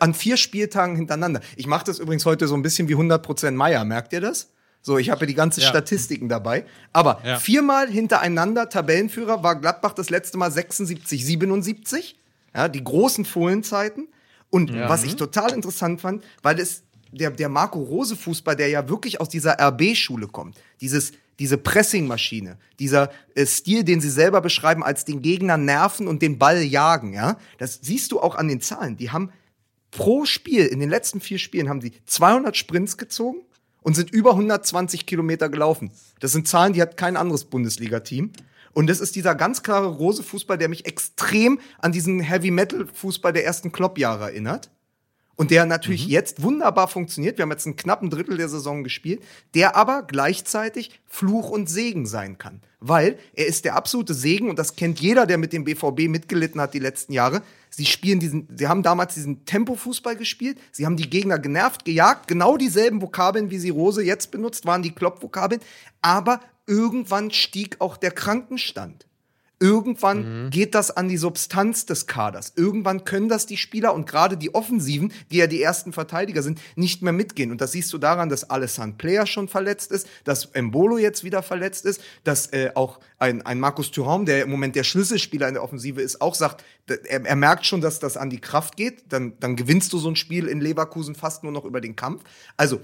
an vier Spieltagen hintereinander. Ich mache das übrigens heute so ein bisschen wie 100% Meier, merkt ihr das? So, ich habe ja die ganzen Ja. Statistiken dabei. Aber Ja. viermal hintereinander Tabellenführer war Gladbach das letzte Mal 76, 77. Ja, die großen Fohlenzeiten. Und was ich total interessant fand, weil es der, der Marco Rose Fußball, der ja wirklich aus dieser RB-Schule kommt, dieses, diese Pressingmaschine, dieser äh, Stil, den sie selber beschreiben, als den Gegner nerven und den Ball jagen, ja, das siehst du auch an den Zahlen. Die haben pro Spiel, in den letzten vier Spielen, haben sie 200 Sprints gezogen und sind über 120 Kilometer gelaufen. Das sind Zahlen, die hat kein anderes Bundesliga-Team. Und das ist dieser ganz klare rose Fußball, der mich extrem an diesen Heavy-Metal-Fußball der ersten Klopp-Jahre erinnert. Und der natürlich jetzt wunderbar funktioniert. Wir haben jetzt einen knappen Drittel der Saison gespielt, der aber gleichzeitig Fluch und Segen sein kann. Weil er ist der absolute Segen und das kennt jeder, der mit dem BVB mitgelitten hat die letzten Jahre. Sie spielen diesen, sie haben damals diesen Tempo-Fußball gespielt. Sie haben die Gegner genervt, gejagt. Genau dieselben Vokabeln, wie sie Rose jetzt benutzt, waren die Klopp-Vokabeln. Aber irgendwann stieg auch der Krankenstand. Irgendwann geht das an die Substanz des Kaders. Irgendwann können das die Spieler und gerade die Offensiven, die ja die ersten Verteidiger sind, nicht mehr mitgehen. Und das siehst du daran, dass Alessandro Player schon verletzt ist, dass Embolo jetzt wieder verletzt ist, dass äh, auch ein, ein Markus Thuram, der im Moment der Schlüsselspieler in der Offensive ist, auch sagt, er, er merkt schon, dass das an die Kraft geht. Dann, dann gewinnst du so ein Spiel in Leverkusen fast nur noch über den Kampf. Also,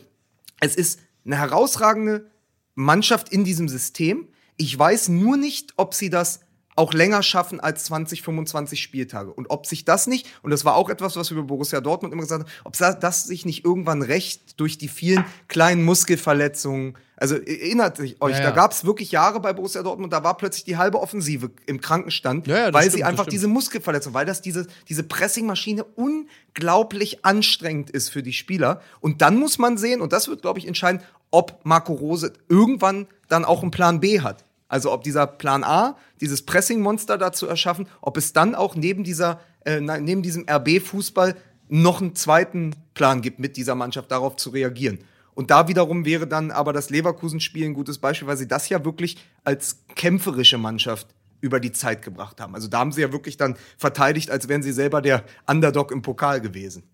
es ist eine herausragende Mannschaft in diesem System. Ich weiß nur nicht, ob sie das auch länger schaffen als 20, 25 Spieltage. Und ob sich das nicht, und das war auch etwas, was wir über Borussia Dortmund immer gesagt haben, ob das, sich nicht irgendwann rächt durch die vielen kleinen Muskelverletzungen. Also erinnert sich euch, Ja, da ja. gab es wirklich Jahre bei Borussia Dortmund, da war plötzlich die halbe Offensive im Krankenstand, Ja, weil stimmt, sie einfach diese Muskelverletzung, weil das diese, diese Pressingmaschine unglaublich anstrengend ist für die Spieler. Und dann muss man sehen, und das wird, glaube ich, entscheiden, ob Marco Rose irgendwann dann auch einen Plan B hat. Also ob dieser Plan A, dieses Pressing-Monster dazu erschaffen, ob es dann auch neben dieser, äh, neben diesem RB-Fußball noch einen zweiten Plan gibt, mit dieser Mannschaft darauf zu reagieren. Und da wiederum wäre dann aber das Leverkusen-Spiel ein gutes Beispiel, weil sie das ja wirklich als kämpferische Mannschaft über die Zeit gebracht haben. Also da haben sie ja wirklich dann verteidigt, als wären sie selber der Underdog im Pokal gewesen.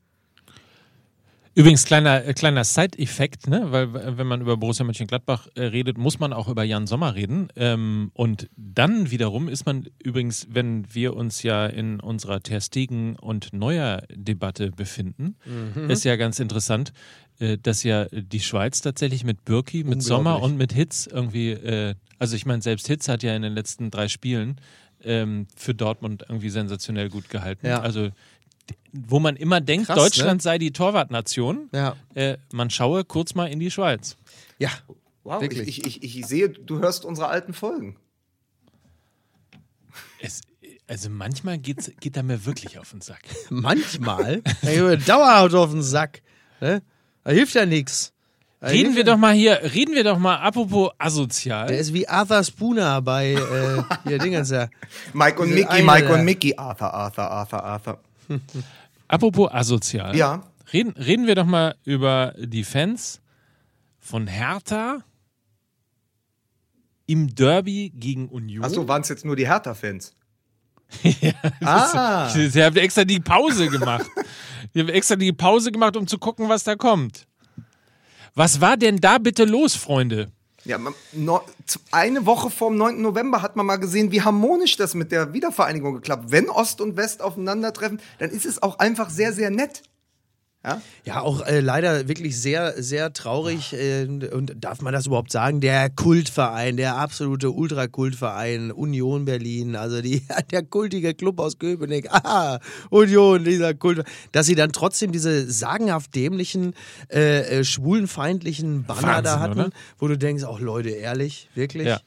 Übrigens, kleiner, äh, kleiner Side-Effekt, ne? weil wenn man über Borussia Mönchengladbach äh, redet, muss man auch über Jan Sommer reden. Ähm, und dann wiederum ist man übrigens, wenn wir uns ja in unserer Ter Stegen und Neuer-Debatte befinden, ist ja ganz interessant, dass ja die Schweiz tatsächlich mit Birki, mit Sommer und mit Hitz irgendwie, äh, also ich meine, selbst Hitz hat ja in den letzten drei Spielen ähm, für Dortmund irgendwie sensationell gut gehalten. Ja. Also wo man immer denkt, Krass, Deutschland ne? sei die Torwartnation, Ja. äh, man schaue kurz mal in die Schweiz. Ja. Wow, Wirklich. ich, ich, ich, sehe, du hörst unsere alten Folgen. Es, also manchmal geht's, geht er mir wirklich auf den Sack. Manchmal. *laughs* Dauerhaft auf den Sack. Ne? Da hilft ja nichts. Reden wir doch mal hier, reden wir doch mal, apropos asozial. Der ist wie Arthur Spooner bei äh, hier *laughs* Dingens ja. Mike und Mickey, Mike und Mickey. Arthur, Arthur, Arthur, Arthur. *laughs* Apropos asozial. Ja. Reden, reden wir doch mal über die Fans von Hertha im Derby gegen Union. Achso, waren es jetzt nur die Hertha-Fans? *laughs* Ah. Sie, sie haben extra die Pause gemacht. *laughs* Sie haben extra die Pause gemacht, um zu gucken, was da kommt. Was war denn da bitte los, Freunde? Ja, eine Woche vor dem 9. November hat man mal gesehen, wie harmonisch das mit der Wiedervereinigung geklappt. Wenn Ost und West aufeinandertreffen, dann ist es auch einfach sehr, sehr nett. Ja? Ja, auch äh, leider wirklich sehr, sehr traurig. Äh, und darf man das überhaupt sagen? Der Kultverein, der absolute Ultrakultverein Union Berlin, also die, *laughs* der kultige Club aus Köpenick. *laughs* Ah, Union, dieser Kult. Dass sie dann trotzdem diese sagenhaft dämlichen, äh, äh, schwulenfeindlichen Banner Wahnsinn, da hatten, oder? wo du denkst, auch Leute, ehrlich, wirklich? Ja.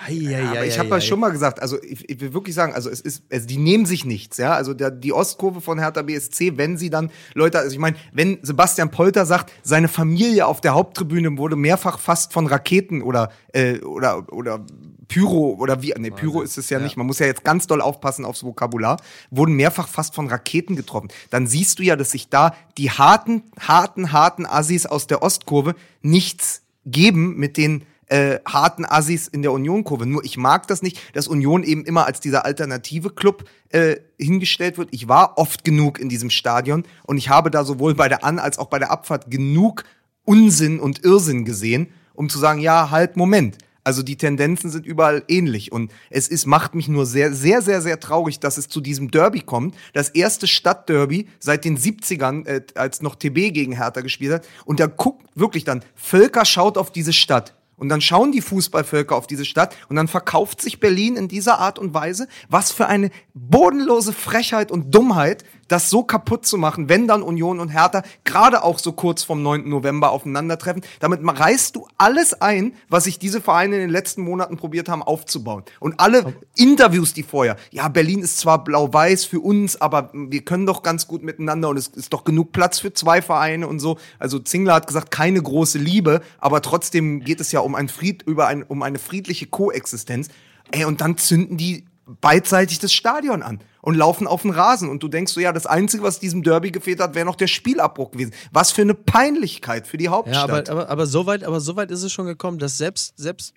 Hei, hei, Aber hei, ich habe ja schon mal gesagt, also ich, ich will wirklich sagen, also es ist, also die nehmen sich nichts, ja. Also der, die Ostkurve von Hertha BSC, wenn sie dann Leute, also ich meine, wenn Sebastian Polter sagt, seine Familie auf der Haupttribüne wurde mehrfach fast von Raketen oder äh, oder oder Pyro oder wie, nee, Pyro ist es ja, nicht, man muss ja jetzt ganz doll aufpassen aufs Vokabular, wurden mehrfach fast von Raketen getroffen. Dann siehst du ja, dass sich da die harten, harten, harten Assis aus der Ostkurve nichts geben mit den äh, harten Assis in der Union-Kurve. Nur ich mag das nicht, dass Union eben immer als dieser alternative Club äh, hingestellt wird. Ich war oft genug in diesem Stadion und ich habe da sowohl bei der An- als auch bei der Abfahrt genug Unsinn und Irrsinn gesehen, um zu sagen, ja, halt, Moment. Also die Tendenzen sind überall ähnlich und es ist macht mich nur sehr sehr sehr sehr traurig, dass es zu diesem Derby kommt, das erste Stadtderby seit den 70ern, äh, als noch TB gegen Hertha gespielt hat und da guckt wirklich dann Völker schaut auf diese Stadt und dann schauen die Fußballvölker auf diese Stadt und dann verkauft sich Berlin in dieser Art und Weise. Was für eine bodenlose Frechheit und Dummheit, das so kaputt zu machen, wenn dann Union und Hertha gerade auch so kurz vom 9. November aufeinandertreffen. Damit reißt du alles ein, was sich diese Vereine in den letzten Monaten probiert haben aufzubauen. Und alle Interviews, die vorher, ja, Berlin ist zwar blau-weiß für uns, aber wir können doch ganz gut miteinander und es ist doch genug Platz für zwei Vereine und so. Also Zingler hat gesagt, keine große Liebe, aber trotzdem geht es ja um ein Fried, über ein, um eine friedliche Koexistenz. Ey, und dann zünden die beidseitig das Stadion an und laufen auf den Rasen. Und du denkst so, ja, das Einzige, was diesem Derby gefehlt hat, wäre noch der Spielabbruch gewesen. Was für eine Peinlichkeit für die Ja, Hauptstadt. aber, aber, aber so weit, aber so weit ist es schon gekommen, dass selbst, selbst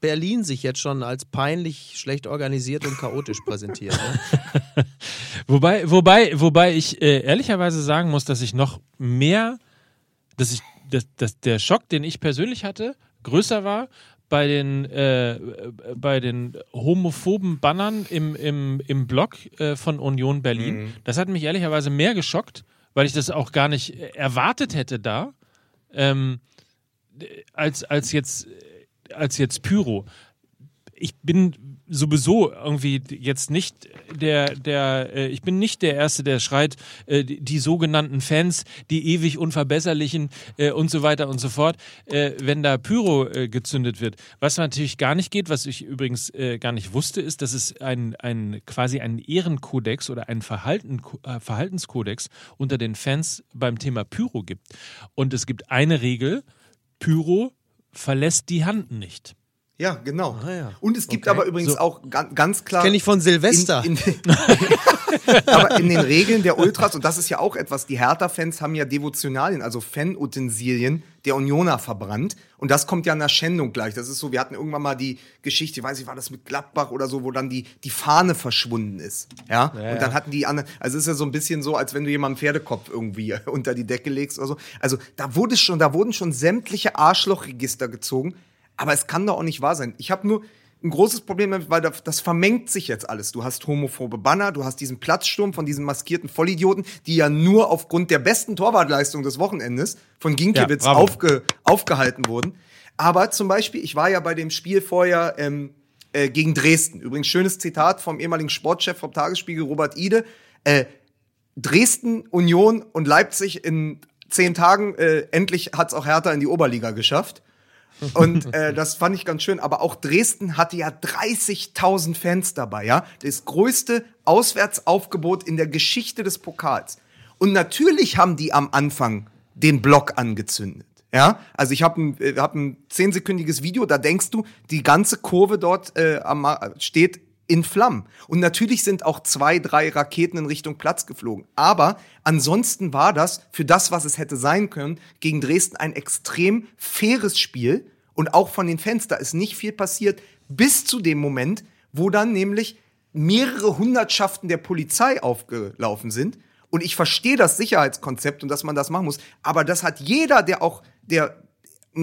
Berlin sich jetzt schon als peinlich, schlecht organisiert und chaotisch präsentiert. Ne? *laughs* Wobei, wobei, wobei ich äh, ehrlicherweise sagen muss, dass ich noch mehr, dass ich, dass, dass der Schock, den ich persönlich hatte, größer war bei den, äh, bei den homophoben Bannern im, im, im Blog äh, von Union Berlin. Das hat mich ehrlicherweise mehr geschockt, weil ich das auch gar nicht äh, erwartet hätte da, ähm, als, als jetzt als jetzt Pyro. Ich bin sowieso irgendwie jetzt nicht der, der, äh, ich bin nicht der Erste, der schreit, äh, die, die sogenannten Fans, die ewig Unverbesserlichen äh, und so weiter und so fort, äh, wenn da Pyro äh, gezündet wird. Was natürlich gar nicht geht, was ich übrigens äh, gar nicht wusste, ist, dass es ein, ein quasi einen Ehrenkodex oder einen Verhalten, äh, Verhaltenskodex unter den Fans beim Thema Pyro gibt. Und es gibt eine Regel, Pyro verlässt die Hand nicht. Ja, genau. Ah, ja. Und es gibt Okay. aber übrigens So. auch ganz, ganz klar. Kenne ich von Silvester. In, in, *laughs* aber in den Regeln der Ultras, und das ist ja auch etwas, die Hertha-Fans haben ja Devotionalien, also Fanutensilien der Unioner verbrannt. Und das kommt ja einer Schändung gleich. Das ist so, wir hatten irgendwann mal die Geschichte, ich weiß nicht, war das mit Gladbach oder so, wo dann die, die Fahne verschwunden ist. Ja. und dann hatten die anderen, also es ist ja so ein bisschen so, als wenn du jemandem Pferdekopf irgendwie *laughs* unter die Decke legst oder so. Also da wurde schon, da wurden schon sämtliche Arschlochregister gezogen. Aber es kann doch auch nicht wahr sein. Ich habe nur ein großes Problem damit, weil das, vermengt sich jetzt alles. Du hast homophobe Banner, du hast diesen Platzsturm von diesen maskierten Vollidioten, die ja nur aufgrund der besten Torwartleistung des Wochenendes von Ginkiewicz Ja, aufge, aufgehalten wurden. Aber zum Beispiel, ich war ja bei dem Spiel vorher ähm, äh, gegen Dresden. Übrigens schönes Zitat vom ehemaligen Sportchef vom Tagesspiegel Robert Ide. Äh, Dresden, Union und Leipzig in zehn Tagen, äh, endlich hat's auch Hertha in die Oberliga geschafft. Und äh, das fand ich ganz schön. Aber auch Dresden hatte ja 30.000 Fans dabei, ja. Das größte Auswärtsaufgebot in der Geschichte des Pokals. Und natürlich haben die am Anfang den Block angezündet. Ja, also ich habe ein, äh, hab ein zehnsekündiges Video, da denkst du, die ganze Kurve dort äh, am, steht in Flammen. Und natürlich sind auch zwei, drei Raketen in Richtung Platz geflogen. Aber ansonsten war das für das, was es hätte sein können, gegen Dresden ein extrem faires Spiel. Und auch von den Fans, da ist nicht viel passiert, bis zu dem Moment, wo dann nämlich mehrere Hundertschaften der Polizei aufgelaufen sind. Und ich verstehe das Sicherheitskonzept und dass man das machen muss. Aber das hat jeder, der auch der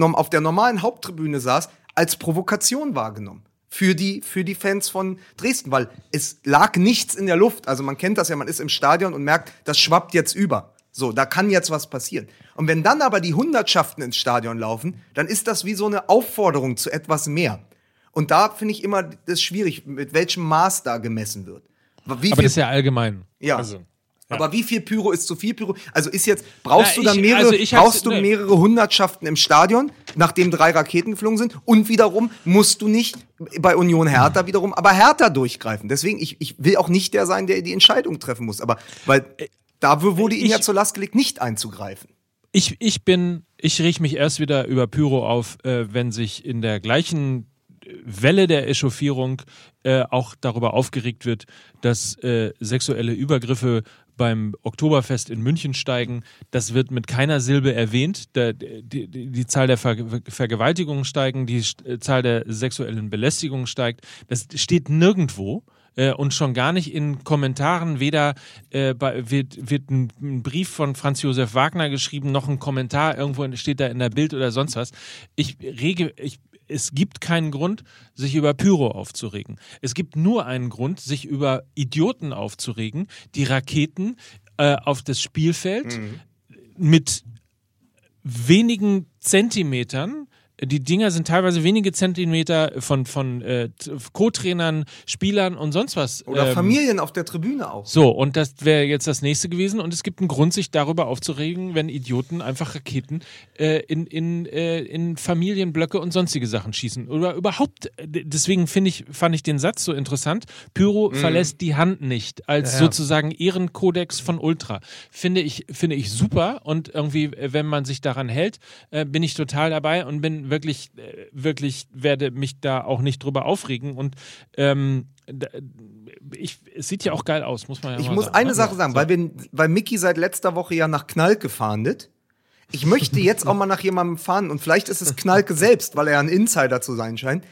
auf der normalen Haupttribüne saß, als Provokation wahrgenommen. Für die, für die Fans von Dresden, weil es lag nichts in der Luft. Also man kennt das ja, man ist im Stadion und merkt, das schwappt jetzt über. So, da kann jetzt was passieren. Und wenn dann aber die Hundertschaften ins Stadion laufen, dann ist das wie so eine Aufforderung zu etwas mehr. Und da finde ich immer das schwierig, mit welchem Maß da gemessen wird. Wie Aber das ist ja allgemein. ja. Also, Aber wie viel Pyro ist zu viel Pyro? Also ist jetzt, brauchst Na, du dann ich- mehrere, also brauchst du ne. mehrere Hundertschaften im Stadion, nachdem drei Raketen geflogen sind? Und wiederum musst du nicht bei Union Hertha wiederum, aber Hertha durchgreifen. Deswegen, ich, ich will auch nicht der sein, der die Entscheidung treffen muss. Aber, weil, da wurde ihnen ich- ja zur Last gelegt, nicht einzugreifen. ich, ich bin, ich rieche mich erst wieder über Pyro auf, äh, wenn sich in der gleichen Welle der Echauffierung äh, auch darüber aufgeregt wird, dass äh, sexuelle Übergriffe beim Oktoberfest in München steigen. Das wird mit keiner Silbe erwähnt. Die, die, die Zahl der Ver Vergewaltigungen steigen, die St- Zahl der sexuellen Belästigungen steigt. Das steht nirgendwo. Äh, und schon gar nicht in Kommentaren, weder äh, bei, wird, wird ein, ein Brief von Franz Josef Wagner geschrieben, noch ein Kommentar irgendwo steht da in der Bild oder sonst was. Ich rege, ich, es gibt keinen Grund, sich über Pyro aufzuregen. Es gibt nur einen Grund, sich über Idioten aufzuregen, die Raketen äh, auf das Spielfeld mit wenigen Zentimetern. Die Dinger sind teilweise wenige Zentimeter von, von äh, Co-Trainern, Spielern und sonst was. Oder ähm, Familien auf der Tribüne auch. So, und das wäre jetzt das nächste gewesen. Und es gibt einen Grund, sich darüber aufzuregen, wenn Idioten einfach Raketen äh, in, in, äh, in Familienblöcke und sonstige Sachen schießen. Oder überhaupt, äh, deswegen finde ich, fand ich den Satz so interessant. Pyro verlässt die Hand nicht als sozusagen Ehrenkodex von Ultra. Finde ich, finde ich super. Und irgendwie, äh, wenn man sich daran hält, äh, bin ich total dabei und bin wirklich, äh, wirklich, werde mich da auch nicht drüber aufregen. Und ähm, ich, es sieht ja auch geil aus, muss man ja Ich mal muss sagen. eine ne? Sache sagen, So. weil, wir, weil Mickey seit letzter Woche ja nach Knalke fahndet. Ich möchte jetzt auch mal nach jemandem fahren und vielleicht ist es Knalke *laughs* selbst, weil er ein Insider zu sein scheint.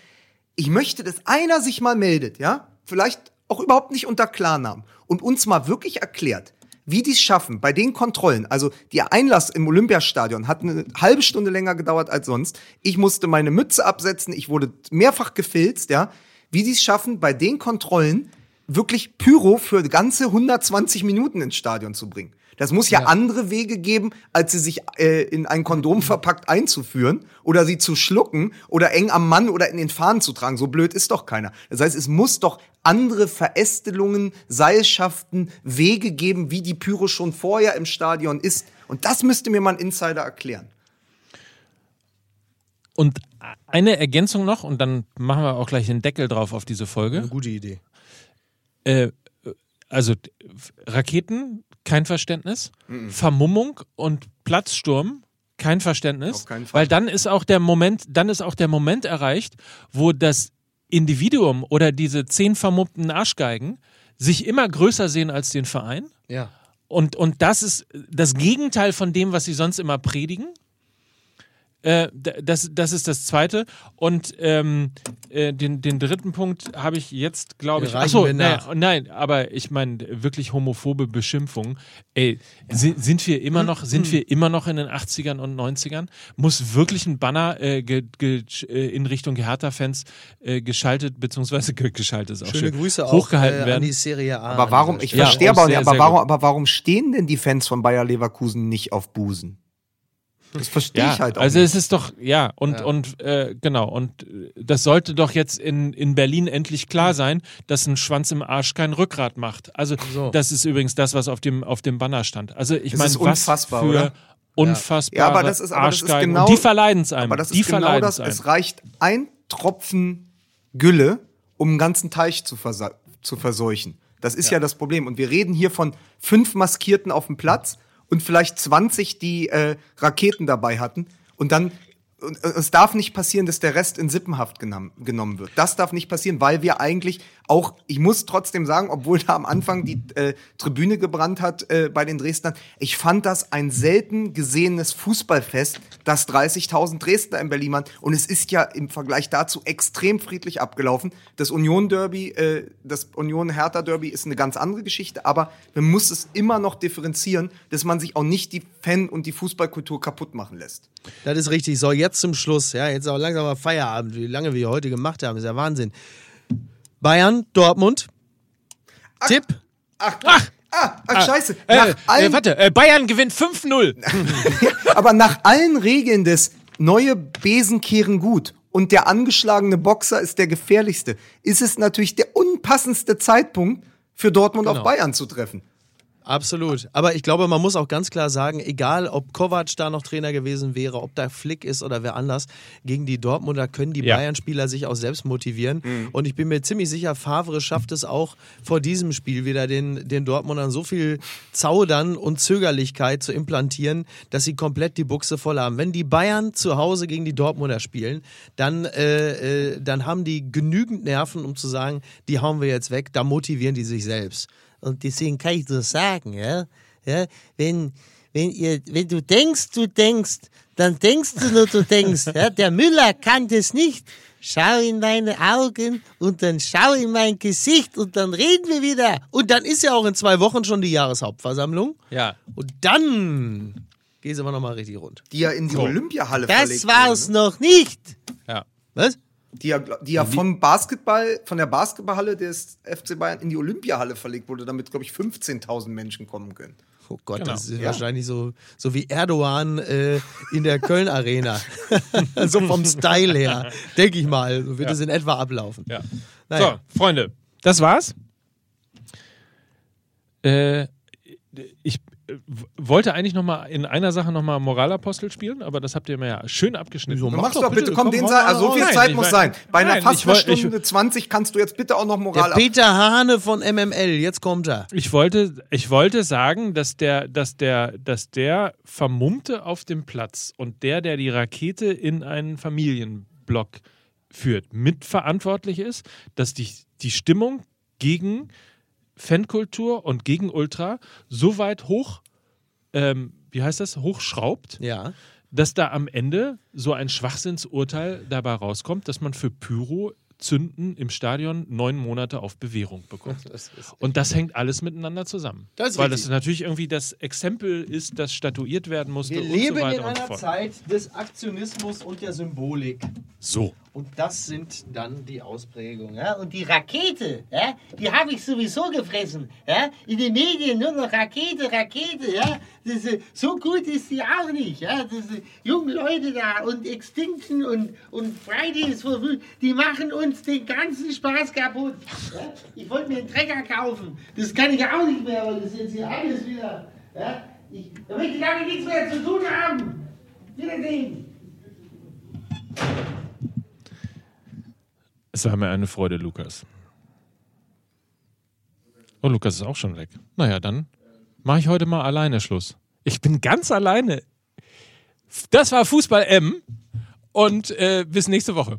Ich möchte, dass einer sich mal meldet, ja? Vielleicht auch überhaupt nicht unter Klarnamen und uns mal wirklich erklärt, wie die es schaffen bei den Kontrollen. Also der Einlass im Olympiastadion hat eine halbe Stunde länger gedauert als sonst. Ich musste meine Mütze absetzen, ich wurde mehrfach gefilzt, ja? Wie die es schaffen, bei den Kontrollen wirklich Pyro für ganze 120 Minuten ins Stadion zu bringen. Das muss ja, andere Wege geben, als sie sich äh, in ein Kondom verpackt einzuführen oder sie zu schlucken oder eng am Mann oder in den Fahnen zu tragen. So blöd ist doch keiner. Das heißt, es muss doch andere Verästelungen, Seilschaften, Wege geben, wie die Pyro schon vorher im Stadion ist. Und das müsste mir mal ein Insider erklären. Und eine Ergänzung noch, und dann machen wir auch gleich den Deckel drauf auf diese Folge. Eine gute Idee. Äh, also Raketen, kein Verständnis. Vermummung und Platzsturm, kein Verständnis. Auf keinen Fall. Weil dann ist auch der Moment, dann ist auch der Moment erreicht, wo das Individuum oder diese zehn vermummten Arschgeigen sich immer größer sehen als den Verein. Ja. Und, und das ist das Gegenteil von dem, was sie sonst immer predigen. Äh, das, das ist das Zweite. Und ähm, äh, den, den dritten Punkt habe ich jetzt, glaube ich. Achso, nein, nein, aber ich meine wirklich homophobe Beschimpfungen. Ey, si- sind wir immer noch, sind wir immer noch in den 80ern und 90ern? Muss wirklich ein Banner äh, ge, ge, äh, in Richtung Hertha-Fans äh, geschaltet, beziehungsweise *laughs* ge, geschaltet ist auch Schöne schön, Grüße auch hochgehalten an werden? die Serie A. Aber warum, ich Ja, verstehe auch aber, sehr, aber, sehr warum, aber warum stehen denn die Fans von Bayer Leverkusen nicht auf Busen? Das verstehe Ja, ich halt auch also nicht. es ist doch, ja, und, und äh, genau, und äh, das sollte doch jetzt in, in Berlin endlich klar sein, dass ein Schwanz im Arsch kein Rückgrat macht. Also So. das ist übrigens das, was auf dem, auf dem Banner stand. Also ich Das meine, ist was unfassbar, für oder? unfassbare Ja, aber das ist- aber das ist genau- und die verleiden es einem. Aber das die ist genau verleiden das. einem. Es reicht ein Tropfen Gülle, um einen ganzen Teich zu, zu verseuchen. Das ist ja. das Problem. Und wir reden hier von fünf Maskierten auf dem Platz und vielleicht 20, die äh, Raketen dabei hatten. Und dann, und, äh, es darf nicht passieren, dass der Rest in Sippenhaft genommen, genommen wird. Das darf nicht passieren, weil wir eigentlich auch, ich muss trotzdem sagen, obwohl da am Anfang die äh, Tribüne gebrannt hat äh, bei den Dresdnern, ich fand das ein selten gesehenes Fußballfest, das 30.000 Dresdner in Berlin waren. Und es ist ja im Vergleich dazu extrem friedlich abgelaufen. Das Union-Derby, äh, das Union-Hertha-Derby ist eine ganz andere Geschichte, aber man muss es immer noch differenzieren, dass man sich auch nicht die Fan- und die Fußballkultur kaputt machen lässt. Das ist richtig. So, jetzt zum Schluss. Ja, jetzt auch langsam mal Feierabend. Wie lange wir heute gemacht haben, ist ja Wahnsinn. Bayern, Dortmund. Tipp. Ach, ach, ah, ach scheiße. äh, Nach äh, allen, warte, äh, Bayern gewinnt 5-0. *laughs* aber nach allen Regeln des neue Besen kehren gut und der angeschlagene Boxer ist der gefährlichste, ist es natürlich der unpassendste Zeitpunkt für Dortmund Genau. auf Bayern zu treffen. Absolut. Aber ich glaube, man muss auch ganz klar sagen, egal ob Kovac da noch Trainer gewesen wäre, ob da Flick ist oder wer anders, gegen die Dortmunder können die Ja. Bayern-Spieler sich auch selbst motivieren. Und ich bin mir ziemlich sicher, Favre schafft es auch vor diesem Spiel wieder den, den Dortmundern so viel Zaudern und Zögerlichkeit zu implantieren, dass sie komplett die Buchse voll haben. Wenn die Bayern zu Hause gegen die Dortmunder spielen, dann, äh, äh, dann haben die genügend Nerven, um zu sagen, die hauen wir jetzt weg, da motivieren die sich selbst. Und deswegen kann ich nur sagen, ja, ja wenn, wenn, ihr, wenn du denkst, du denkst, dann denkst du nur, du denkst. Ja, der Müller kann das nicht. Schau in meine Augen und dann schau in mein Gesicht und dann reden wir wieder. Und dann ist ja auch in zwei Wochen schon die Jahreshauptversammlung. Ja. Und dann gehst du aber nochmal richtig rund. Die ja in die So. Olympiahalle Das verlegt war's wurde, noch nicht. Ja. Was? Die ja, die ja vom Basketball, von der Basketballhalle des FC Bayern in die Olympiahalle verlegt wurde, damit, glaube ich, 15.000 Menschen kommen können. Oh Gott, Genau. das ist Ja. wahrscheinlich so, so wie Erdogan äh, in der Köln-Arena. *laughs* so vom Style her, denke ich mal, so wird es in etwa ablaufen. Ja. Naja. So, Freunde, das war's. Äh, ich wollte eigentlich noch mal in einer Sache noch mal Moralapostel spielen, aber das habt ihr mir ja schön abgeschnitten. Du Mach machst doch bitte, komm, komm, den hau Sa mal also so viel raus. Zeit Nein, muss ich sein. Bei einer nein, fast ich woll- einer Stunde 20 kannst du jetzt bitte auch noch Moral Der Peter Hane von MML, jetzt kommt er. Ich wollte, ich wollte sagen, dass der, dass der, dass der Vermummte auf dem Platz und der, der die Rakete in einen Familienblock führt, mitverantwortlich ist, dass die, die Stimmung gegen Fankultur und gegen Ultra so weit hoch, ähm, wie heißt das, hochschraubt, Ja. dass da am Ende so ein Schwachsinnsurteil dabei rauskommt, dass man für Pyro Zünden im Stadion neun Monate auf Bewährung bekommt. Und das hängt alles miteinander zusammen. Das Weil richtig. das natürlich irgendwie das Exempel ist, das statuiert werden musste Wir und leben so weiter in einer. Zeit des Aktionismus und der Symbolik. So. Und das sind dann die Ausprägungen. Ja, und die Rakete, ja, die habe ich sowieso gefressen. Ja, in den Medien nur noch Rakete, Rakete. Ja, das, so gut ist die auch nicht. Ja, diese jungen Leute da und Extinction und, und Fridays for Future, die machen uns den ganzen Spaß kaputt. Ja, ich wollte mir einen Trecker kaufen. Das kann ich auch nicht mehr, weil das jetzt hier alles wieder. Ja, ich, da möchte ich damit nichts mehr zu tun haben. Wiedersehen. Es war mir eine Freude, Lukas. Oh, Lukas ist auch schon weg. Naja, dann mache ich heute mal alleine Schluss. Ich bin ganz alleine. Das war Fußball M und äh, bis nächste Woche.